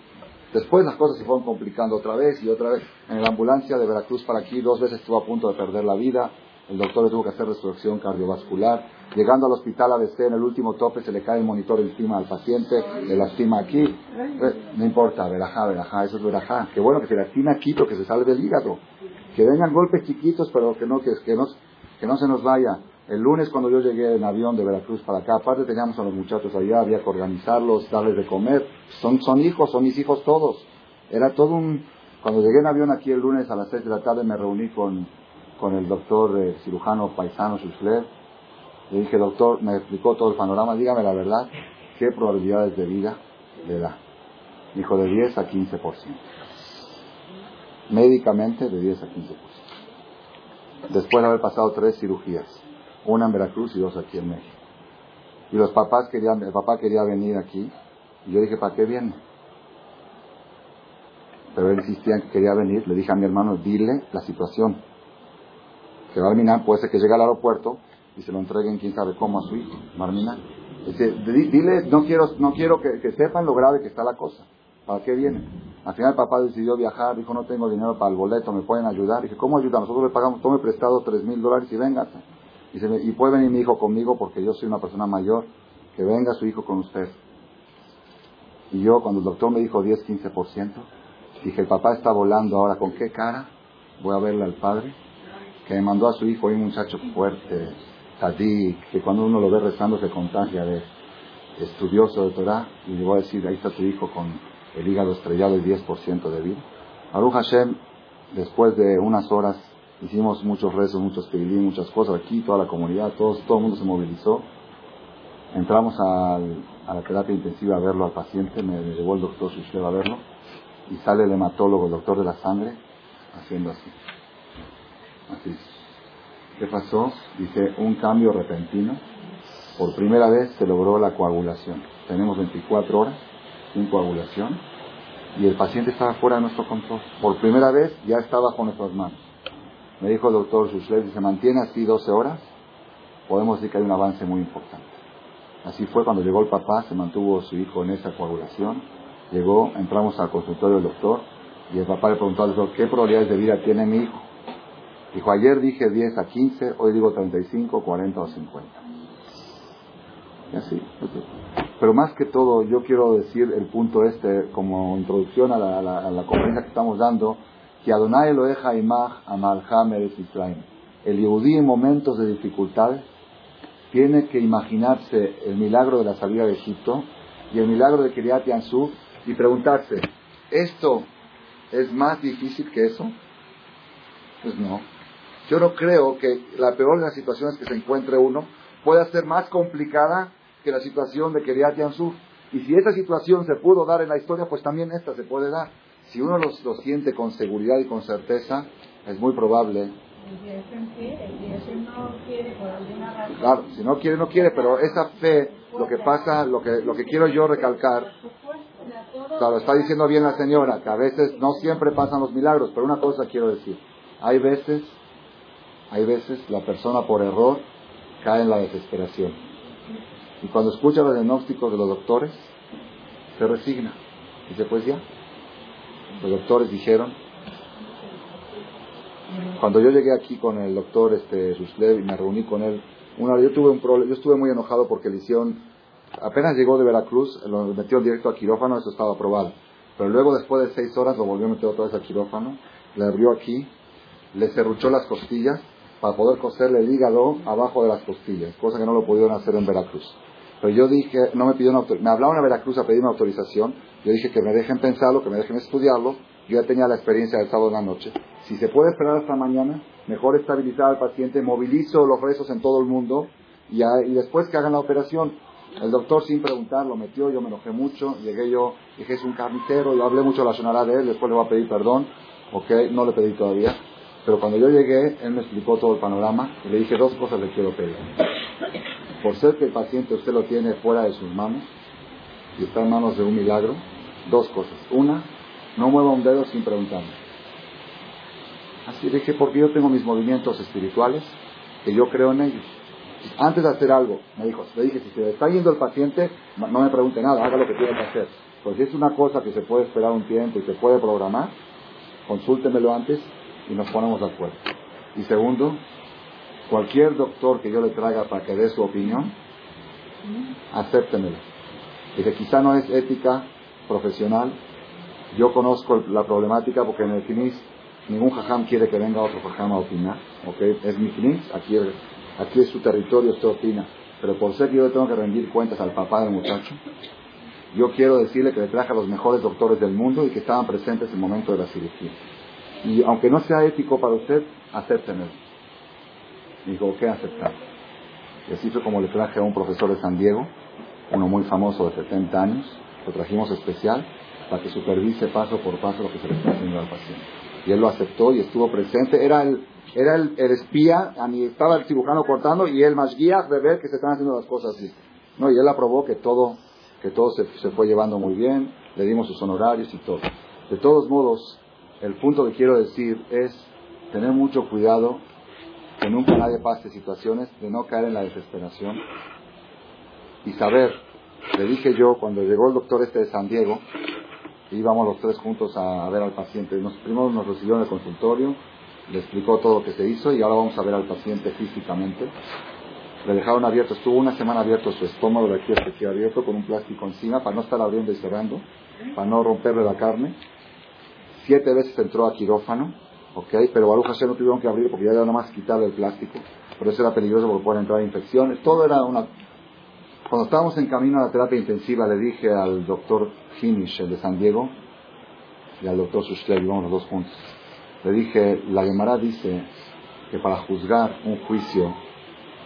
Después las cosas se fueron complicando otra vez y otra vez. En la ambulancia de Veracruz para aquí dos veces estuvo a punto de perder la vida. El doctor le tuvo que hacer resurrección cardiovascular. Llegando al hospital ABC en el último tope se le cae el monitor encima al paciente, le lastima aquí. Eh, no importa, verajá, verajá, eso es verajá. Qué bueno que se lastima aquí, pero que se salve el hígado. Que vengan golpes chiquitos, pero que no, que, que no, que no se nos vaya. El lunes cuando yo llegué en avión de Veracruz para acá, aparte teníamos a los muchachos allá, había que organizarlos, darles de comer. Son, son hijos, son mis hijos todos. Era todo un... Cuando llegué en avión aquí el lunes a las 6 de la tarde me reuní con, con el doctor eh, cirujano paisano Susler. Le dije, doctor, me explicó todo el panorama, dígame la verdad, ¿qué probabilidades de vida le da? Dijo, de 10 a 15%. Médicamente, de 10 a 15%. Después de haber pasado tres cirugías una en Veracruz y dos aquí en México. Y los papás querían, el papá quería venir aquí, y yo dije, ¿para qué viene? Pero él insistía que quería venir, le dije a mi hermano, dile la situación. Que Marmina puede ser que llegue al aeropuerto y se lo entreguen quién sabe cómo a su hijo, Marmina. Dice, dile, no quiero, no quiero que, sepan lo grave que está la cosa. ¿Para qué viene? Al final el papá decidió viajar, dijo, no tengo dinero para el boleto, ¿me pueden ayudar? Dije, ¿cómo ayuda? Nosotros le pagamos, tome prestado tres mil dólares y venga y puede venir mi hijo conmigo porque yo soy una persona mayor, que venga su hijo con usted. Y yo, cuando el doctor me dijo 10, 15%, dije, el papá está volando ahora, ¿con qué cara voy a verle al padre? Que me mandó a su hijo, un muchacho fuerte, tadí, que cuando uno lo ve rezando se contagia de estudioso de Torah, y le voy a decir, ahí está tu hijo con el hígado estrellado y 10% de vida. Aruch Hashem, después de unas horas Hicimos muchos rezos, muchos pedilín, muchas cosas aquí, toda la comunidad, todos, todo el mundo se movilizó. Entramos a la terapia intensiva a verlo al paciente, me llevó el doctor usted a verlo, y sale el hematólogo, el doctor de la sangre, haciendo así. Así. ¿Qué pasó? Dice, un cambio repentino. Por primera vez se logró la coagulación. Tenemos 24 horas sin coagulación y el paciente estaba fuera de nuestro control. Por primera vez ya estaba bajo nuestras manos. Me dijo el doctor si se mantiene así 12 horas, podemos decir que hay un avance muy importante. Así fue cuando llegó el papá, se mantuvo su hijo en esa coagulación, llegó, entramos al consultorio del doctor y el papá le preguntó al doctor, ¿qué probabilidades de vida tiene mi hijo? Dijo, ayer dije 10 a 15, hoy digo 35, 40 o 50. Y así. Pero más que todo, yo quiero decir el punto este como introducción a la, a conferencia que estamos dando, que Adonai lo deja imaj amalham Israel. El Yehudí en momentos de dificultades tiene que imaginarse el milagro de la salida de Egipto y el milagro de Kiryat Yansuf y preguntarse, ¿esto es más difícil que eso? Pues no. Yo no creo que la peor de las situaciones que se encuentre uno pueda ser más complicada que la situación de Kiryat Yansuf. Y si esa situación se pudo dar en la historia, pues también esta se puede dar. Si uno lo, lo siente con seguridad y con certeza, es muy probable Claro, si no quiere, no quiere, pero esa fe, lo que pasa, lo que, lo que quiero yo recalcar, claro, está diciendo bien la señora, que a veces no siempre pasan los milagros, pero una cosa quiero decir, hay veces, hay veces la persona por error cae en la desesperación. Y cuando escucha los diagnósticos de los doctores, se resigna. Dice, pues ya, los doctores dijeron, cuando yo llegué aquí con el doctor este, Ruslev y me reuní con él, una, yo, tuve un yo estuve muy enojado porque le hicieron, apenas llegó de Veracruz, lo metió directo a quirófano, eso estaba aprobado. Pero luego, después de seis horas, lo volvió a meter otra vez a quirófano, le abrió aquí, le cerruchó las costillas para poder coserle el hígado abajo de las costillas, cosa que no lo pudieron hacer en Veracruz. Pero yo dije, no me pidió una me hablaron a Veracruz a pedirme autorización, yo dije que me dejen pensarlo, que me dejen estudiarlo, yo ya tenía la experiencia del sábado en la noche. Si se puede esperar hasta mañana, mejor estabilizar al paciente, movilizo los rezos en todo el mundo y, y después que hagan la operación. El doctor sin preguntar lo metió, yo me enojé mucho, llegué yo, dije es un carnicero, yo hablé mucho la sonará de él, después le voy a pedir perdón, ok, no le pedí todavía. Pero cuando yo llegué, él me explicó todo el panorama y le dije dos cosas le quiero pedir. Por ser que el paciente usted lo tiene fuera de sus manos y está en manos de un milagro, dos cosas. Una, no mueva un dedo sin preguntarme. Así dije, porque yo tengo mis movimientos espirituales, que yo creo en ellos. Antes de hacer algo, me dijo, le dije, si se está yendo el paciente, no me pregunte nada, haga lo que tiene que hacer. Pues si es una cosa que se puede esperar un tiempo y se puede programar, consúltemelo antes y nos ponemos de acuerdo. Y segundo, cualquier doctor que yo le traiga para que dé su opinión, acéptemelo. que quizá no es ética profesional, yo conozco la problemática porque en el finis ningún jajam quiere que venga otro jajam a opinar. ¿okay? Es mi finis, aquí, es su territorio, usted opina. Pero por ser que yo tengo que rendir cuentas al papá del muchacho, yo quiero decirle que le traje a los mejores doctores del mundo y que estaban presentes en el momento de la cirugía. Y aunque no sea ético para usted, acéptenlo. Dijo, ¿qué aceptar? Y así fue como le traje a un profesor de San Diego, uno muy famoso de 70 años, lo trajimos especial para que supervise paso por paso lo que se le está haciendo al paciente. Y él lo aceptó y estuvo presente. Era el, era el, espía, estaba el cirujano cortando y él más guía de ver que se están haciendo las cosas así. No, y él aprobó que todo, que todo se, se fue llevando muy bien, le dimos sus honorarios y todo. De todos modos, el punto que quiero decir es tener mucho cuidado que nunca nadie pase situaciones de no caer en la desesperación y saber, le dije yo cuando llegó el doctor este de San Diego, íbamos los tres juntos a, ver al paciente. Nos, primero nos recibió en el consultorio, le explicó todo lo que se hizo y ahora vamos a ver al paciente físicamente. Le dejaron abierto, estuvo una semana abierto su estómago de aquí hasta aquí abierto con un plástico encima para no estar abriendo y cerrando, para no romperle la carne. Siete veces entró a quirófano, ok, pero Baruch Hashem no tuvieron que abrir porque ya era nada más quitarle el plástico, por eso era peligroso porque pueden entrar infecciones. Todo era una cuando estábamos en camino a la terapia intensiva, le dije al doctor Hinish, de San Diego, y al doctor Sushler, íbamos los dos juntos. Le dije, la Gemara dice que para juzgar un juicio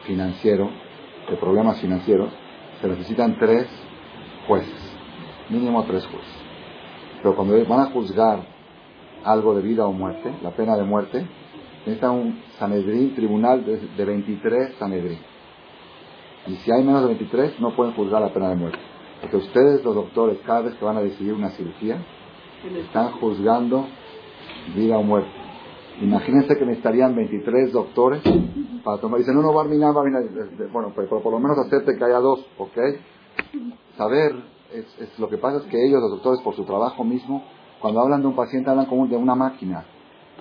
financiero, de problemas financieros, se necesitan tres jueces, mínimo tres jueces. Pero cuando van a juzgar algo de vida o muerte, la pena de muerte, necesita un Sanedrín, tribunal de, de 23 Sanedrín. Y si hay menos de 23, no pueden juzgar la pena de muerte. Porque ustedes, los doctores, cada vez que van a decidir una cirugía, Están juzgando vida o muerte. Imagínense que necesitarían 23 doctores para tomar. Dicen, no, no, a minar. Bueno, pero por lo menos acepte que haya dos, ¿ok? Saber, es, lo que pasa es que ellos, los doctores, por su trabajo mismo, cuando hablan de un paciente, hablan como de una máquina.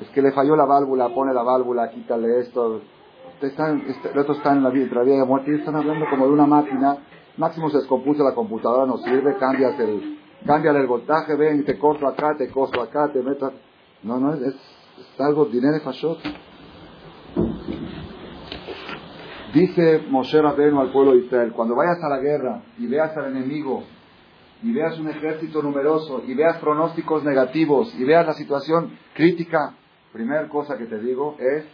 Es que le falló la válvula, pone la válvula, quítale esto. Están, este, en la vida, la vida de muerte y están hablando como de una máquina. Máximo se descompuso la computadora, no sirve, cambias el, cámbiale el voltaje, ven, te corto acá, te costo acá, te meto. No, no, es, algo, dinero fashot. Dice Moshe Rabbeinu al pueblo de Israel, cuando vayas a la guerra y veas al enemigo y veas un ejército numeroso y veas pronósticos negativos y veas la situación crítica, primera cosa que te digo es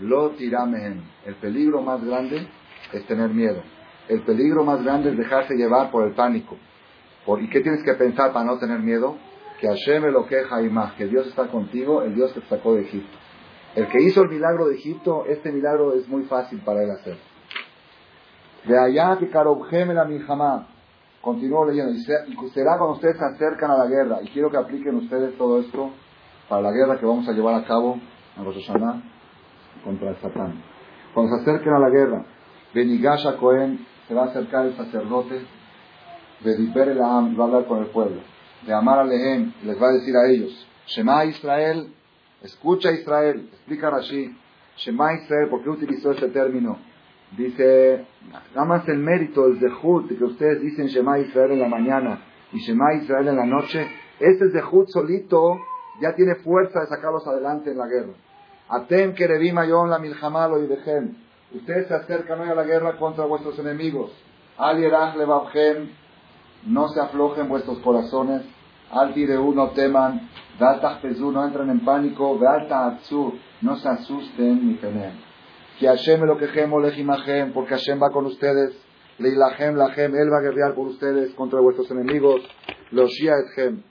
lo tiramehen. El peligro más grande es tener miedo. El peligro más grande es dejarse llevar por el pánico. ¿Y qué tienes que pensar para no tener miedo? Que Hashem lo queja y más, que Dios está contigo, el Dios que te sacó de Egipto. El que hizo el milagro de Egipto, este milagro es muy fácil para él hacer. De allá que Karobgemela Milhamá, continúo leyendo, y será cuando ustedes se acercan a la guerra, y quiero que apliquen ustedes todo esto para la guerra que vamos a llevar a cabo en Rosh Hashanah contra el Satán. Cuando se acerquen a la guerra, Benigasha Cohen se va a acercar el sacerdote, Bediper el Am, va a hablar con el pueblo. De Amar a Lehem, les va a decir a ellos, Shema Israel, escucha Israel, explica Rashi, Shema Israel, ¿por qué utilizó este término? Dice, nada más el mérito, el zehut, que ustedes dicen Shema Israel en la mañana y Shema Israel en la noche, este zehut solito ya tiene fuerza de sacarlos adelante en la guerra. Atem kerevim ayon la milhamalo y dejen. Ustedes se acercan hoy a la guerra contra vuestros enemigos. Al yerach levavhem, no se aflojen vuestros corazones. Al tireu, no teman. Dal no entren en pánico. Veal no se asusten ni temen. Que Hashem lo quejemos lejimajem, porque Hashem va con ustedes. Leilahem, lahem, Él va a guerrear por ustedes contra vuestros enemigos. Los etchem.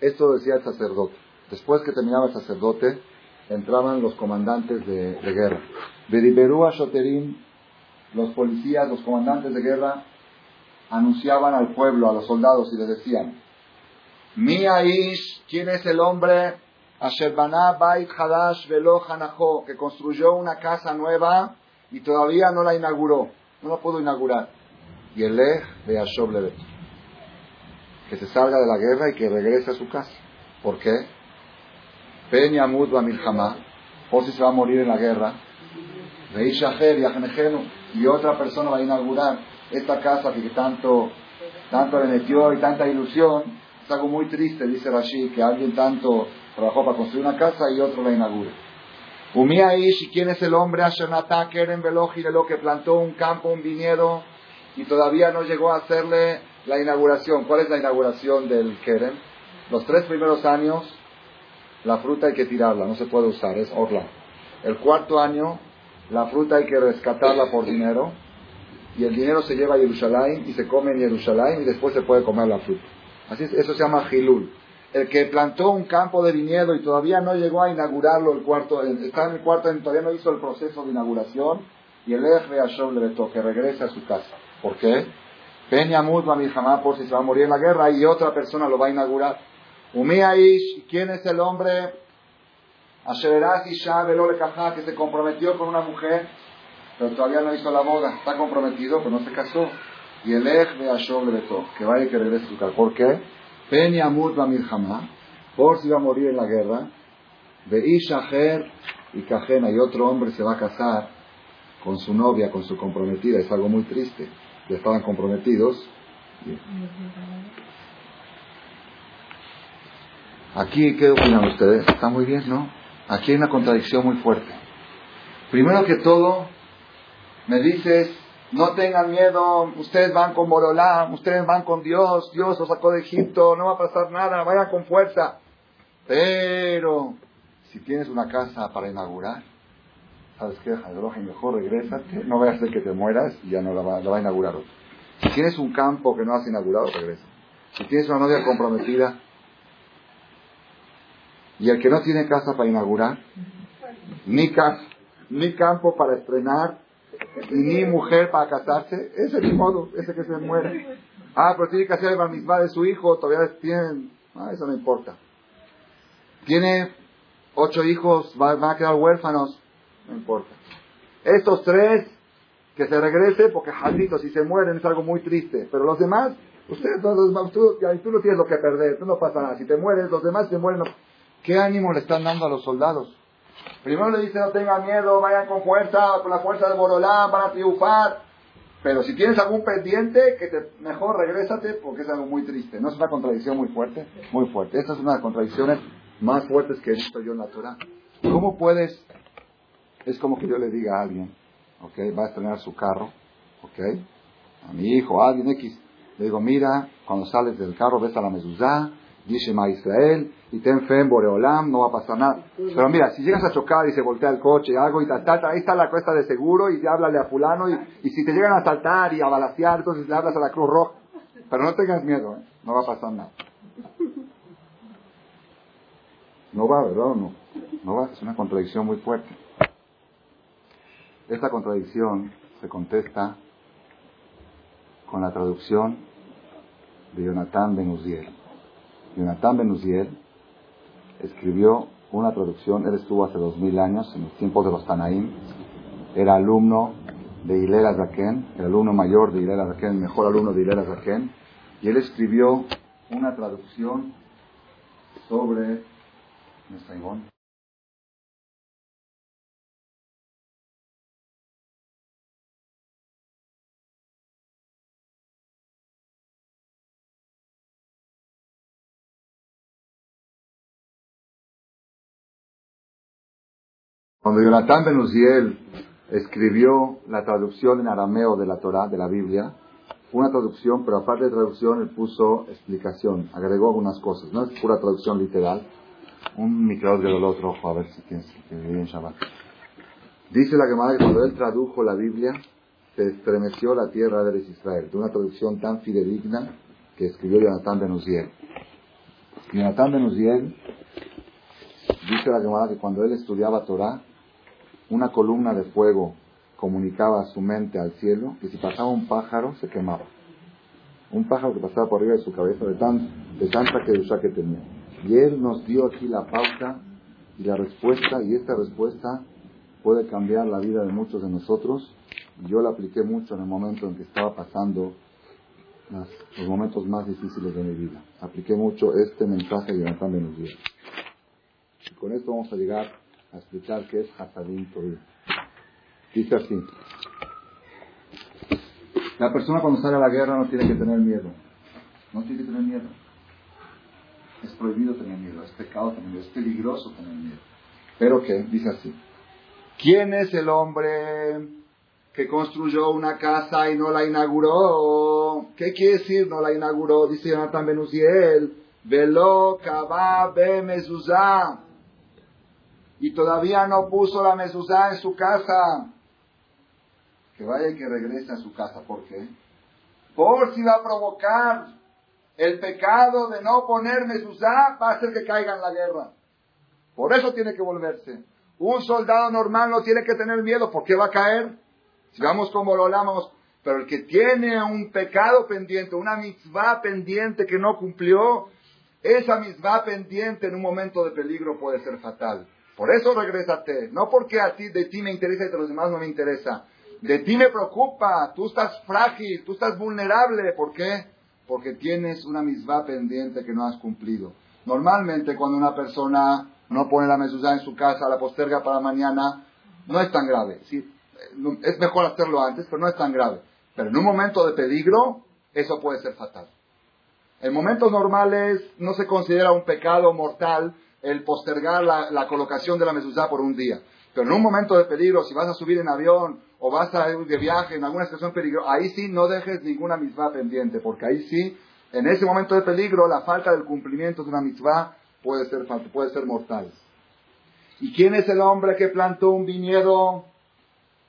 Esto decía el sacerdote. Después que terminaba el sacerdote, entraban los comandantes de, de guerra. Beriberúa Shoterim, los policías, los comandantes de guerra, anunciaban al pueblo, a los soldados, y les decían, Mi Aish, ¿quién es el hombre? Asherbaná Bait Hadash Velo Hanajo, que construyó una casa nueva y todavía no la inauguró. No la pudo inaugurar. Y el de Ashob. Que se salga de la guerra y que regrese a su casa. ¿Por qué? Peña Mudba Milhamá, por si se va a morir en la guerra. Reishaher y otra persona va a inaugurar esta casa que tanto, tanto le metió y tanta ilusión. Es algo muy triste, dice Rashid, que alguien tanto trabajó para construir una casa y otro la inaugure. Umia Ish, ¿quién es el hombre? Ashernatá Keren lo que plantó un campo, un viñedo, y todavía no llegó a hacerle la inauguración. ¿Cuál es la inauguración del Keren? Los tres primeros años, la fruta hay que tirarla, no se puede usar, es orla. El cuarto año, la fruta hay que rescatarla por dinero, y el dinero se lleva a Jerusalén y se come en Jerusalén y después se puede comer la fruta. Así es, eso se llama Gilul. El que plantó un campo de viñedo y todavía no llegó a inaugurarlo, el cuarto, está en el cuarto, todavía no hizo el proceso de inauguración, y el Ejre Ashov le que regrese a su casa. ¿Por qué? Peña Mudma jamás por si se va a morir en la guerra y otra persona lo va a inaugurar. Ish, ¿quién es el hombre? Ashererat Isha que se comprometió con una mujer, pero todavía no hizo la boda. Está comprometido, pero no se casó. Y el de Ashov le vetó, que vaya y que regrese a su casa. ¿Por qué? Peña Mudma Milhamá, por si va a morir en la guerra. De Ishaher y Kajena, y otro hombre se va a casar con su novia, con su comprometida. Es algo muy triste. Ya estaban comprometidos. Aquí, ¿qué opinan ustedes? Está muy bien, ¿no? Aquí hay una contradicción muy fuerte. Primero que todo, me dices, no tengan miedo, ustedes van con Borolá, ustedes van con Dios, Dios los sacó de Egipto, no va a pasar nada, vayan con fuerza. Pero, si tienes una casa para inaugurar, ¿sabes qué? mejor regrésate, no vayas a ser que te mueras y ya no la va, la va a inaugurar otro. Si tienes un campo que no has inaugurado, regresa. Si tienes una novia comprometida, y el que no tiene casa para inaugurar, ni casa, ni campo para estrenar, ni mujer para casarse, ese es el modo, ese que se muere. Ah, pero tiene que hacer el bar de su hijo, todavía tienen, Ah, eso no importa. Tiene ocho hijos, van a quedar huérfanos, no importa. Estos tres, que se regrese, porque jaldito, si se mueren es algo muy triste. Pero los demás, ustedes, todos, tú, tú no tienes lo que perder, tú no pasa nada. Si te mueres, los demás se mueren. ¿Qué ánimo le están dando a los soldados? Primero le dice no tengan miedo, vayan con fuerza, con la fuerza de Borolán, van a triunfar. Pero si tienes algún pendiente, que te, mejor regrésate porque es algo muy triste. ¿No es una contradicción muy fuerte? Muy fuerte. Esta es una de las contradicciones más fuertes que he visto yo en la Torah. ¿Cómo puedes? Es como que yo le diga a alguien, ¿ok? Va a estrenar su carro, ¿ok? A mi hijo, a alguien X. Le digo, mira, cuando sales del carro ves a la mezuzá, dice Ma Israel, y ten fe en Boreolam, no va a pasar nada. Pero mira, si llegas a chocar y se voltea el coche, algo y tal, tal, ahí está la cuesta de seguro y háblale a fulano, y, y si te llegan a saltar y a balasear, entonces le hablas a la Cruz Roja. Pero no tengas miedo, ¿eh? no va a pasar nada. No va, ¿verdad o no? No va, es una contradicción muy fuerte. Esta contradicción se contesta con la traducción de Jonathan Ben Uziel. Jonathan Ben Uziel escribió una traducción, él estuvo hace dos mil años, en los tiempos de los Tanaim, era alumno de Hilera Zaken, el alumno mayor de Hilera Zaken, el mejor alumno de Hilera Zaken, y él escribió una traducción sobre... Cuando Jonathan Benuziel escribió la traducción en arameo de la Torah, de la Biblia, una traducción, pero aparte de traducción, él puso explicación, agregó algunas cosas. No es pura traducción literal. Un micro del otro ojo, a ver si tienes que. Dice la Gemara que cuando él tradujo la Biblia, se estremeció la tierra de Israel. De una traducción tan fidedigna que escribió Jonathan Benuziel. Jonathan Benuziel dice la Gemara que cuando él estudiaba Torah, una columna de fuego comunicaba su mente al cielo que si pasaba un pájaro se quemaba. Un pájaro que pasaba por arriba de su cabeza de, tan, de tanta que tenía. Y él nos dio aquí la pauta y la respuesta, y esta respuesta puede cambiar la vida de muchos de nosotros. Yo la apliqué mucho en el momento en que estaba pasando los momentos más difíciles de mi vida. Apliqué mucho este mensaje de Jonathan Benuzir. Y con esto vamos a llegar a explicar qué es Hasadim Tovim. Dice así. La persona cuando sale a la guerra no tiene que tener miedo. No tiene que tener miedo. Es prohibido tener miedo, es pecado tener miedo, es peligroso tener miedo. Pero que, dice así. ¿Quién es el hombre que construyó una casa y no la inauguró? ¿Qué quiere decir no la inauguró? Dice Jonathan Benuziel. Velo kaba be mezuzah y todavía no puso la mezuzá en su casa, que vaya y que regrese a su casa. ¿Por qué? Por si va a provocar el pecado de no poner mezuzá, va a hacer que caiga en la guerra. Por eso tiene que volverse. Un soldado normal no tiene que tener miedo, ¿por qué va a caer? Si vamos como lo hablamos, pero el que tiene un pecado pendiente, una mitzvah pendiente que no cumplió, esa mitzvah pendiente en un momento de peligro puede ser fatal. Por eso regrésate. No porque a ti, de ti me interesa y de los demás no me interesa. De ti me preocupa. Tú estás frágil, tú estás vulnerable. ¿Por qué? Porque tienes una misma pendiente que no has cumplido. Normalmente cuando una persona no pone la mezuzá en su casa, la posterga para mañana, no es tan grave. Sí, es mejor hacerlo antes, pero no es tan grave. Pero en un momento de peligro, eso puede ser fatal. En momentos normales no se considera un pecado mortal el postergar la, colocación de la mezuzá por un día. Pero en un momento de peligro, si vas a subir en avión o vas a ir de viaje en alguna situación peligrosa, ahí sí no dejes ninguna mitzvah pendiente, porque ahí sí, en ese momento de peligro, la falta del cumplimiento de una mitzvah puede ser, puede ser mortal. ¿Y quién es el hombre que plantó un viñedo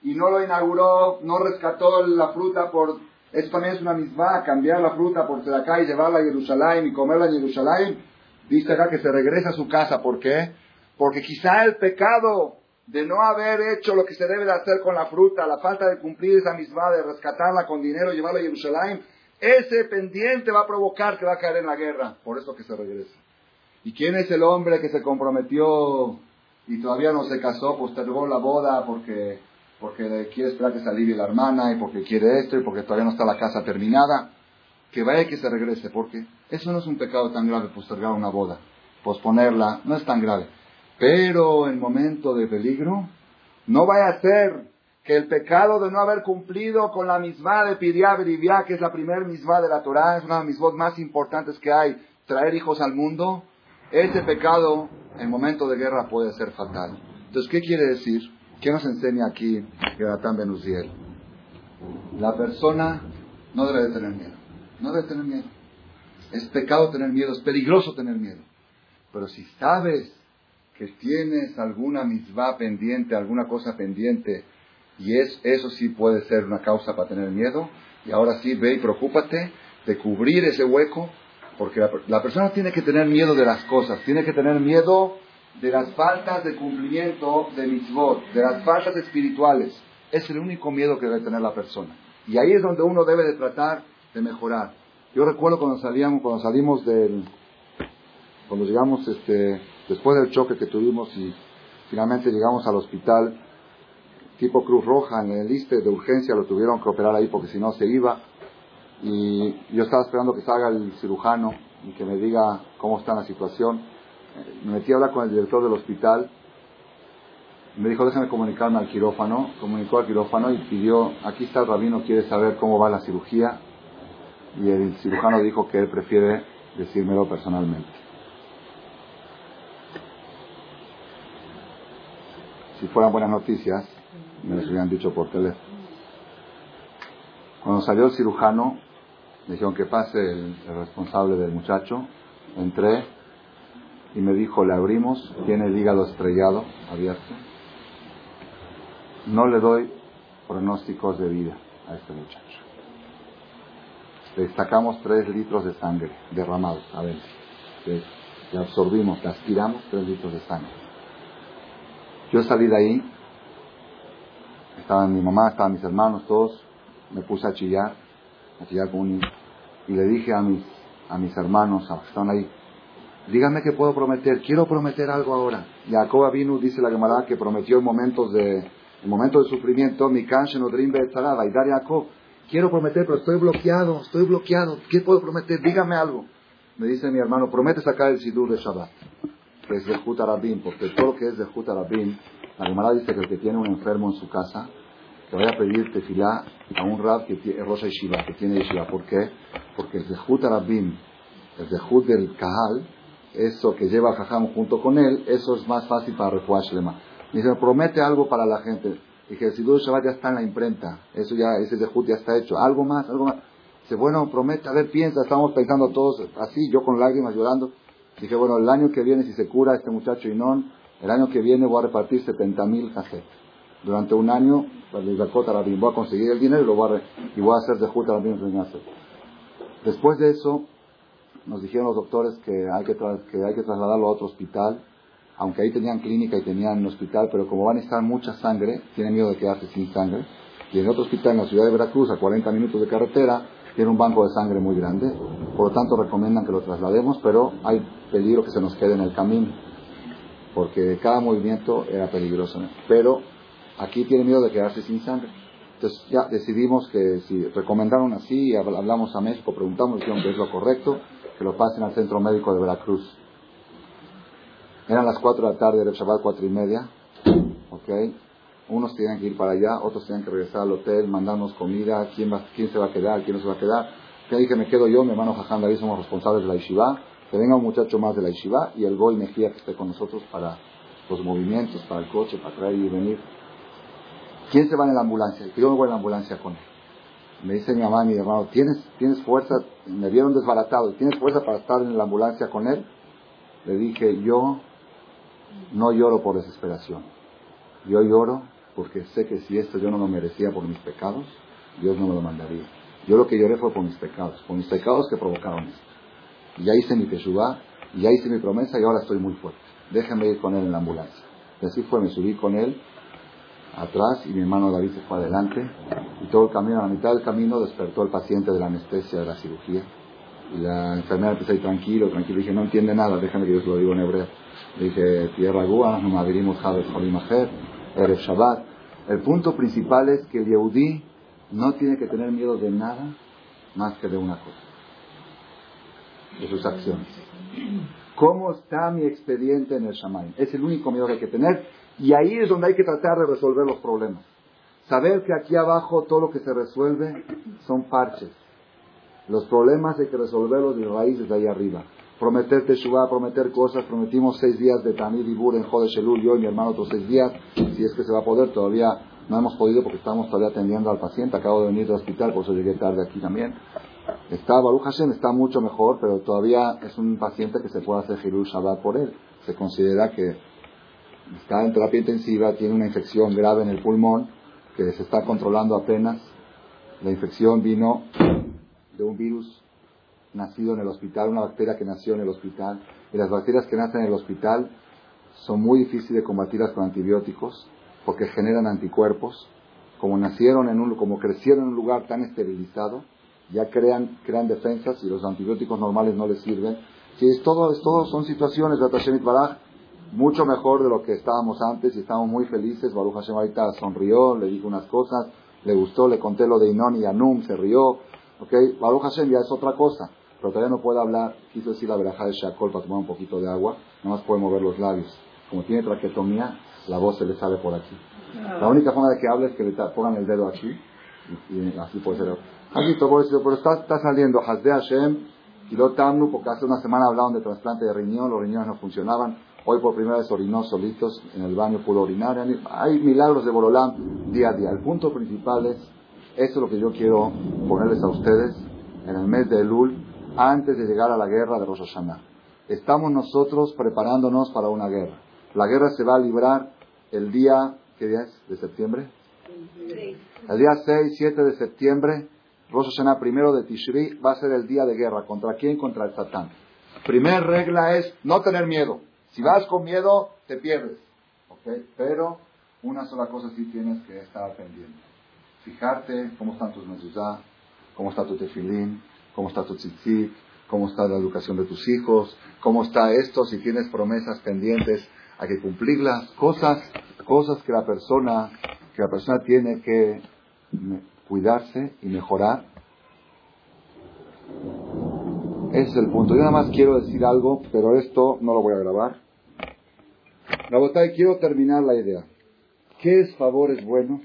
y no lo inauguró, no rescató la fruta por... Eso también es una mitzvah, cambiar la fruta por acá y llevarla a Jerusalén y comerla en Jerusalén Dice acá que se regresa a su casa. ¿Por qué? Porque quizá el pecado de no haber hecho lo que se debe de hacer con la fruta, la falta de cumplir esa misma, de rescatarla con dinero, llevarla a Jerusalén, ese pendiente va a provocar que va a caer en la guerra. Por eso que se regresa. ¿Y quién es el hombre que se comprometió y todavía no se casó, postergó la boda porque, porque quiere esperar que se alivie la hermana y porque quiere esto y porque todavía no está la casa terminada? Que vaya y que se regrese, porque eso no es un pecado tan grave postergar una boda. Posponerla no es tan grave. Pero en momento de peligro, no vaya a ser que el pecado de no haber cumplido con la misma de Piriá Beribia, que es la primer misma de la Torah, es una de las mismas más importantes que hay, traer hijos al mundo, ese pecado en momento de guerra puede ser fatal. Entonces, ¿qué quiere decir? ¿Qué nos enseña aquí Jonathan Benuziel? La persona no debe de tener miedo. No debe tener miedo. Es pecado tener miedo, es peligroso tener miedo. Pero si sabes que tienes alguna misma pendiente, alguna cosa pendiente, y es, eso sí puede ser una causa para tener miedo, y ahora sí ve y preocúpate de cubrir ese hueco porque la, persona tiene que tener miedo de las cosas, tiene que tener miedo de las faltas de cumplimiento de mitzvot, de las faltas espirituales. Es el único miedo que debe tener la persona. Y ahí es donde uno debe de tratar de mejorar. Yo recuerdo cuando salíamos, cuando salimos del, cuando llegamos este, después del choque que tuvimos y finalmente llegamos al hospital, tipo Cruz Roja, en el liste de urgencia lo tuvieron que operar ahí porque si no se iba. Y yo estaba esperando que salga el cirujano y que me diga cómo está la situación. Me metí a hablar con el director del hospital. Me dijo, déjame comunicarme al quirófano. Comunicó al quirófano y pidió, aquí está el rabino, quiere saber cómo va la cirugía. Y el cirujano dijo que él prefiere decírmelo personalmente. Si fueran buenas noticias, me lo hubieran dicho por teléfono. Cuando salió el cirujano, me dijeron que pase el, responsable del muchacho. Entré y me dijo, le abrimos, tiene el hígado estrellado, abierto. No le doy pronósticos de vida a este muchacho. Le sacamos tres litros de sangre derramados, a ver, le, absorbimos, le aspiramos tres litros de sangre. Yo salí de ahí, estaba mi mamá, estaban mis hermanos, todos, me puse a chillar, a chillar con un y le dije a mis, a mis hermanos, a los que están ahí, díganme qué puedo prometer, quiero prometer algo ahora. Jacob vino, dice la Gemara, que prometió en momentos de, en momentos de sufrimiento, mi canchen odrim y dar Jacob, quiero prometer, pero estoy bloqueado, estoy bloqueado, ¿qué puedo prometer? Dígame algo. Me dice mi hermano, promete sacar el sidur de Shabbat, que es de Jutarabim, porque todo lo que es de Jutarabim, la Gemara dice que el que tiene un enfermo en su casa, te voy a pedir tefilá a un rab que tiene Rosa Yeshiva, que tiene Yeshiva. ¿Por qué? Porque el Zehut Arabim, el Zehut del Kahal, eso que lleva a Jajam junto con él, eso es más fácil para Refuah Shlema. Me dice, promete algo para la gente. Dije, el Sidur Shabbat ya está en la imprenta. Eso ya, ese Zehut ya está hecho. Algo más, algo más. Dice, bueno, promete, a ver, piensa, estamos pensando todos así, yo con lágrimas llorando. Dije, bueno, el año que viene, si se cura este muchacho Inón, el año que viene voy a repartir 70 mil durante un año, voy a conseguir el dinero y, lo voy a, y voy a hacer de en Después de eso, nos dijeron los doctores que hay que, que hay que trasladarlo a otro hospital, aunque ahí tenían clínica y tenían un hospital, pero como van a necesitar mucha sangre, tienen miedo de quedarse sin sangre. Y en otro hospital en la ciudad de Veracruz, a 40 minutos de carretera, tiene un banco de sangre muy grande. Por lo tanto, recomiendan que lo traslademos, pero hay peligro que se nos quede en el camino, porque cada movimiento era peligroso. Pero Aquí tiene miedo de quedarse sin sangre. Entonces ya decidimos que si recomendaron así, hablamos a México, preguntamos, dijeron que es lo correcto, que lo pasen al centro médico de Veracruz. Eran las 4 de la tarde, el Shabbat 4 y media. ¿Ok? Unos tenían que ir para allá, otros tenían que regresar al hotel, mandarnos comida, quién, va, quién se va a quedar, quién no se va a quedar. Ya dije, me quedo yo, mi hermano Jaján David, somos responsables de la Yeshiva. Que venga un muchacho más de la Yeshiva y el Goy Mejía que esté con nosotros para los movimientos, para el coche, para traer y venir. ¿Quién se va en la ambulancia? Yo me voy en la ambulancia con él. Me dice mi mamá y mi hermano, ¿tienes, ¿tienes fuerza? Me vieron desbaratado, ¿tienes fuerza para estar en la ambulancia con él? Le dije, yo no lloro por desesperación. Yo lloro porque sé que si esto yo no lo merecía por mis pecados, Dios no me lo mandaría. Yo lo que lloré fue por mis pecados, por mis pecados que provocaron esto. Y ya hice mi teshuvah, y ya hice mi promesa y ahora estoy muy fuerte. Déjame ir con él en la ambulancia. Y así fue, me subí con él atrás y mi hermano David se fue adelante Y todo el camino, a la mitad del camino, despertó el paciente de la anestesia de la cirugía. Y la enfermera empezó a ir tranquilo, tranquilo. Y dije, no entiende nada, déjame que yo se lo digo en hebreo. Dije, tierra gua, no Erev Shabbat. El punto principal es que el Yehudí no tiene que tener miedo de nada más que de una cosa, de sus acciones. ¿Cómo está mi expediente en el Shamayim? Es el único miedo que hay que tener y ahí es donde hay que tratar de resolver los problemas. Saber que aquí abajo todo lo que se resuelve son parches. Los problemas hay que resolverlos de raíces de ahí arriba. Prometer Teshuvah, prometer cosas. Prometimos seis días de Tamid y Bur en Jodesh Elul, yo y mi hermano otros seis días. Si es que se va a poder, todavía no hemos podido porque estamos todavía atendiendo al paciente. Acabo de venir del hospital, por eso llegué tarde aquí también. Está, Baruch Hashem está mucho mejor, pero todavía es un paciente que se puede hacer Hilul Shabbat por él. Se considera que está en terapia intensiva, tiene una infección grave en el pulmón, que se está controlando apenas. La infección vino de un virus nacido en el hospital, una bacteria que nació en el hospital. Y las bacterias que nacen en el hospital son muy difíciles de combatirlas con antibióticos porque generan anticuerpos. Como nacieron en un, como crecieron en un lugar tan esterilizado, ya crean, crean defensas y los antibióticos normales no les sirven. Sí, es todo, es todo son situaciones, de Baraj, mucho mejor de lo que estábamos antes y estamos muy felices. Baruch Hashem ahorita sonrió, le dijo unas cosas, le gustó, le conté lo de Inon y Anum, se rió. ¿ok? Baruch Hashem ya es otra cosa, pero todavía no puede hablar. Quiso decir la veraja de Shakol para tomar un poquito de agua, nada más puede mover los labios. Como tiene traquetomía, la voz se le sale por aquí. La única forma de que hable es que le pongan el dedo aquí y, así puede ser. Aquí todo eso, pero está, está saliendo Hasde Hashem y lo Tamnu, porque hace una semana hablaban de trasplante de riñón, los riñones no funcionaban. Hoy por primera vez orinó solitos en el baño, pudo orinar. Hay milagros de Borolán día a día. El punto principal es, eso es lo que yo quiero ponerles a ustedes en el mes de Elul, antes de llegar a la guerra de Rosh Hashanah. Estamos nosotros preparándonos para una guerra. La guerra se va a librar el día, ¿qué día es? ¿De septiembre? El día 6, 7 de septiembre, Rosh Hashanah primero de Tishri, va a ser el día de guerra. ¿Contra quién? Contra el Satán. Primer regla es no tener miedo. Si vas con miedo, te pierdes. Pero una sola cosa sí tienes que estar pendiente. Fijarte cómo están tus mezuzá, cómo está tu tefilín, cómo está tu tzitzit, cómo está la educación de tus hijos, cómo está esto, si tienes promesas pendientes, hay que cumplirlas, cosas, cosas que la persona, que la persona tiene que cuidarse y mejorar. Es el punto. Yo nada más quiero decir algo, pero esto no lo voy a grabar. La y quiero terminar la idea. ¿Qué es favores buenos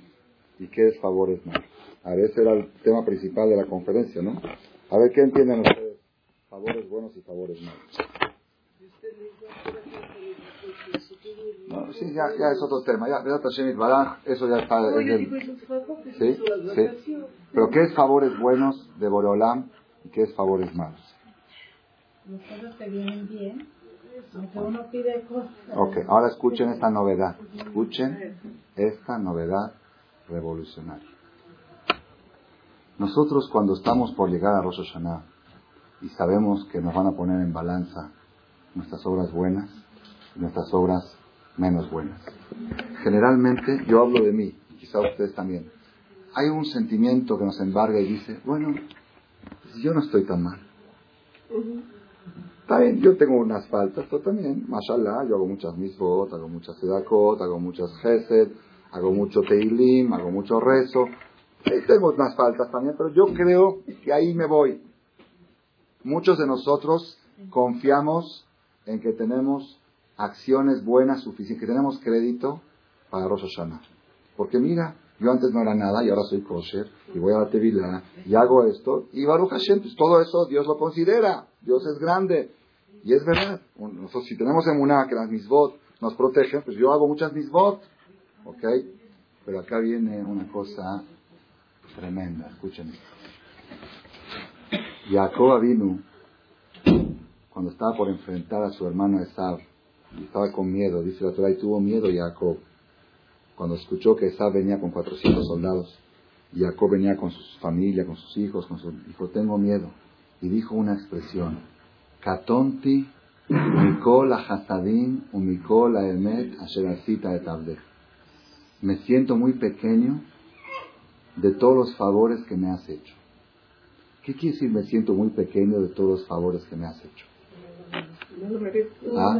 y qué es favores malos? A ver, ese era el tema principal de la conferencia, ¿no? A ver, ¿qué entienden ustedes? Favores buenos y favores malos. No, sí, ya, ya es otro tema. Ya, eso ya está. ¿Sí? ¿Sí? Pero ¿qué es favores buenos de Boreolam y qué es favores malos? Los cosas te vienen bien, aunque uno pide cosas. Ok, ahora escuchen esta novedad. Escuchen esta novedad revolucionaria. Nosotros cuando estamos por llegar a Rosh Hashanah y sabemos que nos van a poner en balanza nuestras obras buenas y nuestras obras menos buenas. Generalmente, yo hablo de mí, quizá ustedes también, hay un sentimiento que nos embarga y dice, bueno, pues yo no estoy tan mal. Está bien, yo tengo unas faltas, pero también, mashallah, yo hago muchas misbot, hago muchas sedakot, hago muchas gesed, hago mucho teilim, hago mucho rezo. Tengo unas faltas también, pero yo creo que ahí me voy. Muchos de nosotros confiamos en que tenemos acciones buenas suficientes, que tenemos crédito para Rosh Hashanah. Porque mira, yo antes no era nada y ahora soy kosher y voy a la Tevilá y hago esto y Baruch Hashem, pues todo eso Dios lo considera, Dios es grande y es verdad. Nosotros si tenemos en una que las misbot nos protegen, pues yo hago muchas misbot, ¿ok? Pero acá viene una cosa tremenda, escuchen. Jacob vino cuando estaba por enfrentar a su hermano Esab, estaba con miedo, dice la Torah, y tuvo miedo Jacob. Cuando escuchó que Esab venía con 400 soldados, Jacob venía con su familia, con sus hijos, con su, dijo, tengo miedo. Y dijo una expresión, Katonti, Mikol Hasadim, Umikol Emet, Asheracita de Me siento muy pequeño de todos los favores que me has hecho. ¿Qué quiere decir me siento muy pequeño de todos los favores que me has hecho? ¿Ah?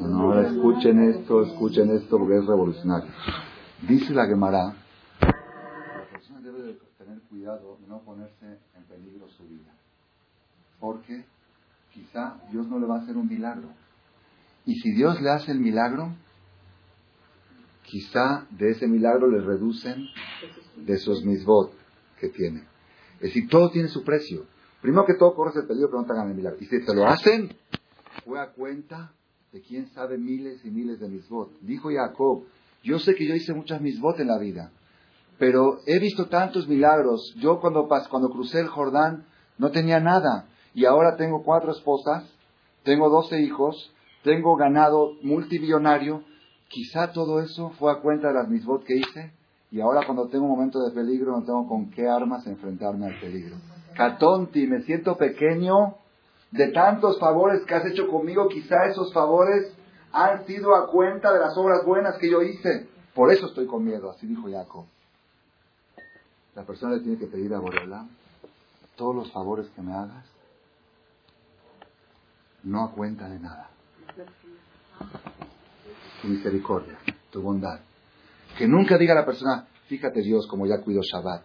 No, ahora escuchen esto, escuchen esto porque es revolucionario. Dice la Gemara, la persona debe de tener cuidado de no ponerse en peligro su vida. Porque quizá Dios no le va a hacer un milagro. Y si Dios le hace el milagro, quizá de ese milagro le reducen de sus misbot que tiene. Es decir, todo tiene su precio. Primero que todo, corres el peligro que no te milagro. Y si te lo hacen, fue a cuenta de quién sabe miles y miles de misbot. Dijo Jacob, yo sé que yo hice muchas misbot en la vida, pero he visto tantos milagros. Yo cuando, cuando crucé el Jordán no tenía nada. Y ahora tengo cuatro esposas, tengo doce hijos, tengo ganado multibillonario. Quizá todo eso fue a cuenta de las misbot que hice. Y ahora cuando tengo un momento de peligro no tengo con qué armas enfrentarme al peligro. Catonti, me siento pequeño de tantos favores que has hecho conmigo, quizá esos favores han sido a cuenta de las obras buenas que yo hice. Por eso estoy con miedo, así dijo Jacob. La persona le tiene que pedir a Borela todos los favores que me hagas, no a cuenta de nada. Tu misericordia, tu bondad. Que nunca diga la persona, fíjate Dios como ya cuido Shabbat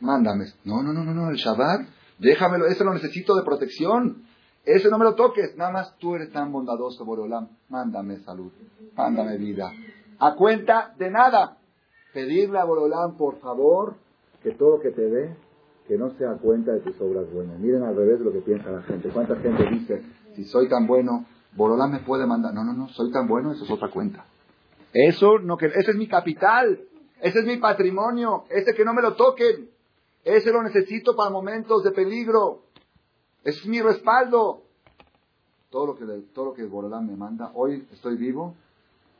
mándame. No, no, no, no, no, el Shabbat, déjamelo, ese lo necesito de protección. Ese no me lo toques, nada más tú eres tan bondadoso, Borolam. Mándame salud, mándame vida. A cuenta de nada. Pedirle a Borolam, por favor, que todo lo que te dé, que no sea a cuenta de tus obras buenas. Miren al revés lo que piensa la gente. ¿Cuánta gente dice, si soy tan bueno, Borolam me puede mandar? No, no, no, soy tan bueno, eso es otra cuenta. Eso no que, ese es mi capital, ese es mi patrimonio, ese que no me lo toquen. Ese lo necesito para momentos de peligro. Es mi respaldo. Todo lo que, todo lo que Borolán me manda, hoy estoy vivo,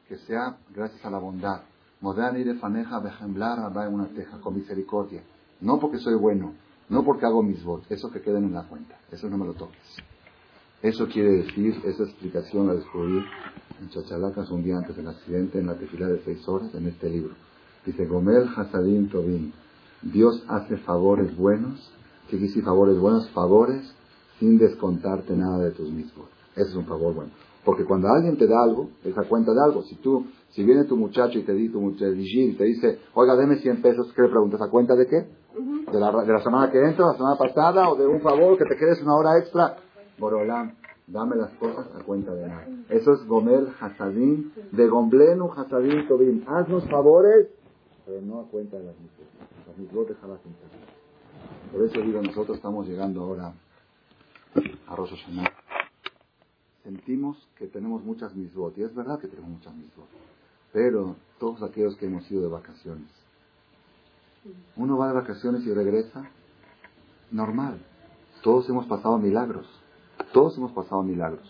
que sea gracias a la bondad. Modani de faneja ejemplar una teja con misericordia. No porque soy bueno, no porque hago mis votos, eso que queden en la cuenta, eso no me lo toques. Eso quiere decir, esa explicación la descubrí en Chachalacas un día antes del accidente, en la tefila de seis horas, en este libro. Dice, Gomel Hasadim Tobin, Dios hace favores buenos. ¿Qué quiere decir favores buenos? Favores sin descontarte nada de tus mismos. Ese es un favor bueno. Porque cuando alguien te da algo, es a cuenta de algo. Si tú, si viene tu muchacho y te, di, tu y te dice, oiga, deme 100 pesos, ¿qué le preguntas? ¿A cuenta de qué? ¿De la, de la semana que entra, la semana pasada, o de un favor que te quedes una hora extra? Borolam, dame las cosas a cuenta de nada. Eso es Gomel Hasadim, de Gomblenu Hasadim Tobin. Haznos favores, pero no a cuenta de las mismas. Por eso digo, nosotros estamos llegando ahora a Rosh Hashanah. Sentimos que tenemos muchas misbot, y es verdad que tenemos muchas misbot, pero todos aquellos que hemos ido de vacaciones, uno va de vacaciones y regresa normal. Todos hemos pasado milagros, todos hemos pasado milagros.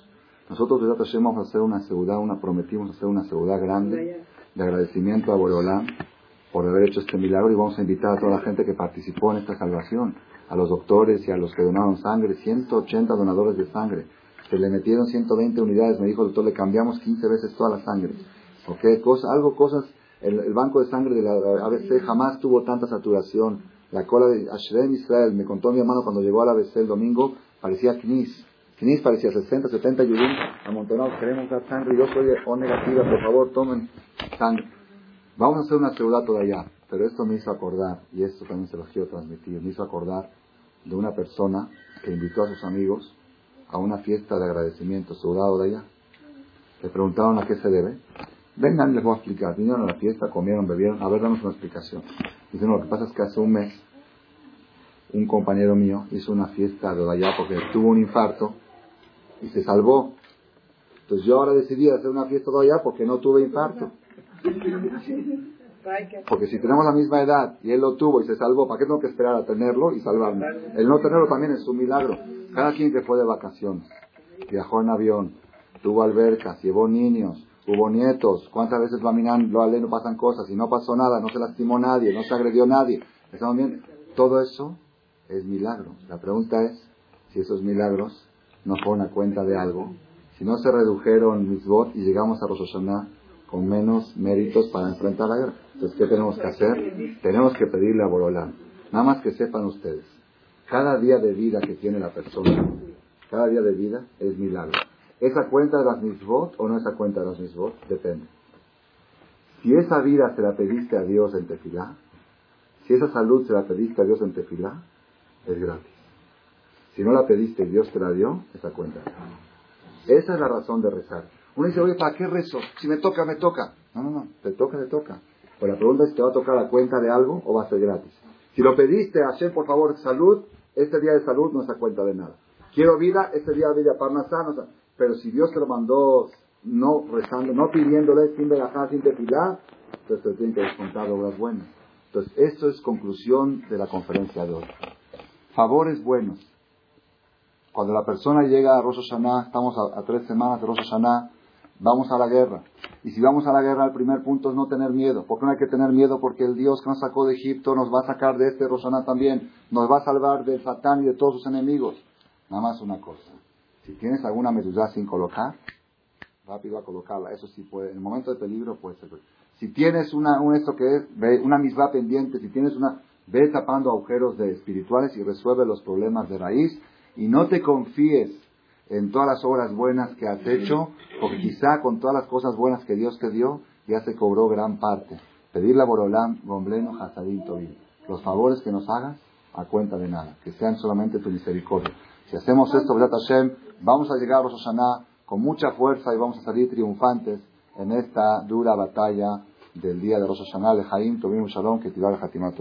Nosotros de vamos a hacer una seguridad, una prometimos hacer una seguridad grande de agradecimiento a Boreolán por haber hecho este milagro y vamos a invitar a toda la gente que participó en esta salvación, a los doctores y a los que donaron sangre, 180 donadores de sangre. Se le metieron 120 unidades, me dijo el doctor, le cambiamos 15 veces toda la sangre. ¿Ok? Cosa, algo, cosas, el, banco de sangre de la ABC jamás tuvo tanta saturación. La cola de Ashrem Israel, me contó mi hermano cuando llegó al ABC el domingo, parecía Knis. Knis parecía 60, 70 yudim amontonados, queremos dar sangre, yo soy O negativa, por favor tomen sangre. Vamos a hacer una ciudad todavía, pero esto me hizo acordar, y esto también se lo quiero transmitir, me hizo acordar de una persona que invitó a sus amigos a una fiesta de agradecimiento, ciudad de allá. Le preguntaron a qué se debe. Vengan, les voy a explicar. Vinieron a la fiesta, comieron, bebieron. A ver, damos una explicación. Dicen, lo que pasa es que hace un mes un compañero mío hizo una fiesta de allá porque tuvo un infarto y se salvó. Entonces yo ahora decidí hacer una fiesta allá porque no tuve infarto. Porque si tenemos la misma edad y él lo tuvo y se salvó, ¿para qué tengo que esperar a tenerlo y salvarme? El no tenerlo también es un milagro. Cada quien que fue de vacaciones, viajó en avión, tuvo albercas, llevó niños, hubo nietos, ¿cuántas veces lo lo no pasan cosas y no pasó nada, no se lastimó nadie, no se agredió nadie? ¿Estamos bien? Todo eso es milagro. La pregunta es si esos milagros no fueron a cuenta de algo, si no se redujeron mis votos y llegamos a Rosh con menos méritos para enfrentar la guerra. Entonces, ¿qué tenemos que hacer? Tenemos que pedirle a Borolán. Nada más que sepan ustedes, cada día de vida que tiene la persona, cada día de vida es milagro. ¿Esa cuenta de las misbot o no esa cuenta de las misbot? Depende. Si esa vida se la pediste a Dios en tefilá, si esa salud se la pediste a Dios en tefilá, es gratis. Si no la pediste y Dios te la dio, esa cuenta. Esa es la razón de rezar. Uno dice, oye, ¿para qué rezo? Si me toca, me toca. No, no, no, te toca, te toca. Pero la pregunta es, ¿te va a tocar la cuenta de algo o va a ser gratis? Si lo pediste, Hashem, por favor, salud, este día de salud no es cuenta de nada. Quiero vida, este día de vida parnasá, no Pero si Dios te lo mandó no rezando, no pidiéndole, sin verajá, sin tefilá, entonces te tiene que descontar obras buenas. Entonces, esto es conclusión de la conferencia de hoy. Favores buenos. Cuando la persona llega a Rosh estamos a, tres semanas de Rosh vamos a la guerra. Y si vamos a la guerra, el primer punto es no tener miedo. ¿Por qué no hay que tener miedo? Porque el Dios que nos sacó de Egipto nos va a sacar de este Rosh también. Nos va a salvar del Satán y de todos sus enemigos. Nada más una cosa. Si tienes alguna mezuzá sin colocar, rápido a colocarla. Eso sí puede. En el momento de peligro puede ser. Si tienes una, un esto que es, una misma pendiente, si tienes una, ve tapando agujeros de espirituales y resuelve los problemas de raíz y no te confíes en todas las obras buenas que has hecho, porque quizá con todas las cosas buenas que Dios te dio, ya se cobró gran parte. Pedirle a Borolán, Gombleno, Hasadim. Los favores que nos hagas, a cuenta de nada, que sean solamente tu misericordia. Si hacemos esto, Hashem, vamos a llegar a Rosh con mucha fuerza y vamos a salir triunfantes en esta dura batalla del día de Rosh Hashanah, de Jaim, Tobin Shalom, que tirar el Hatimat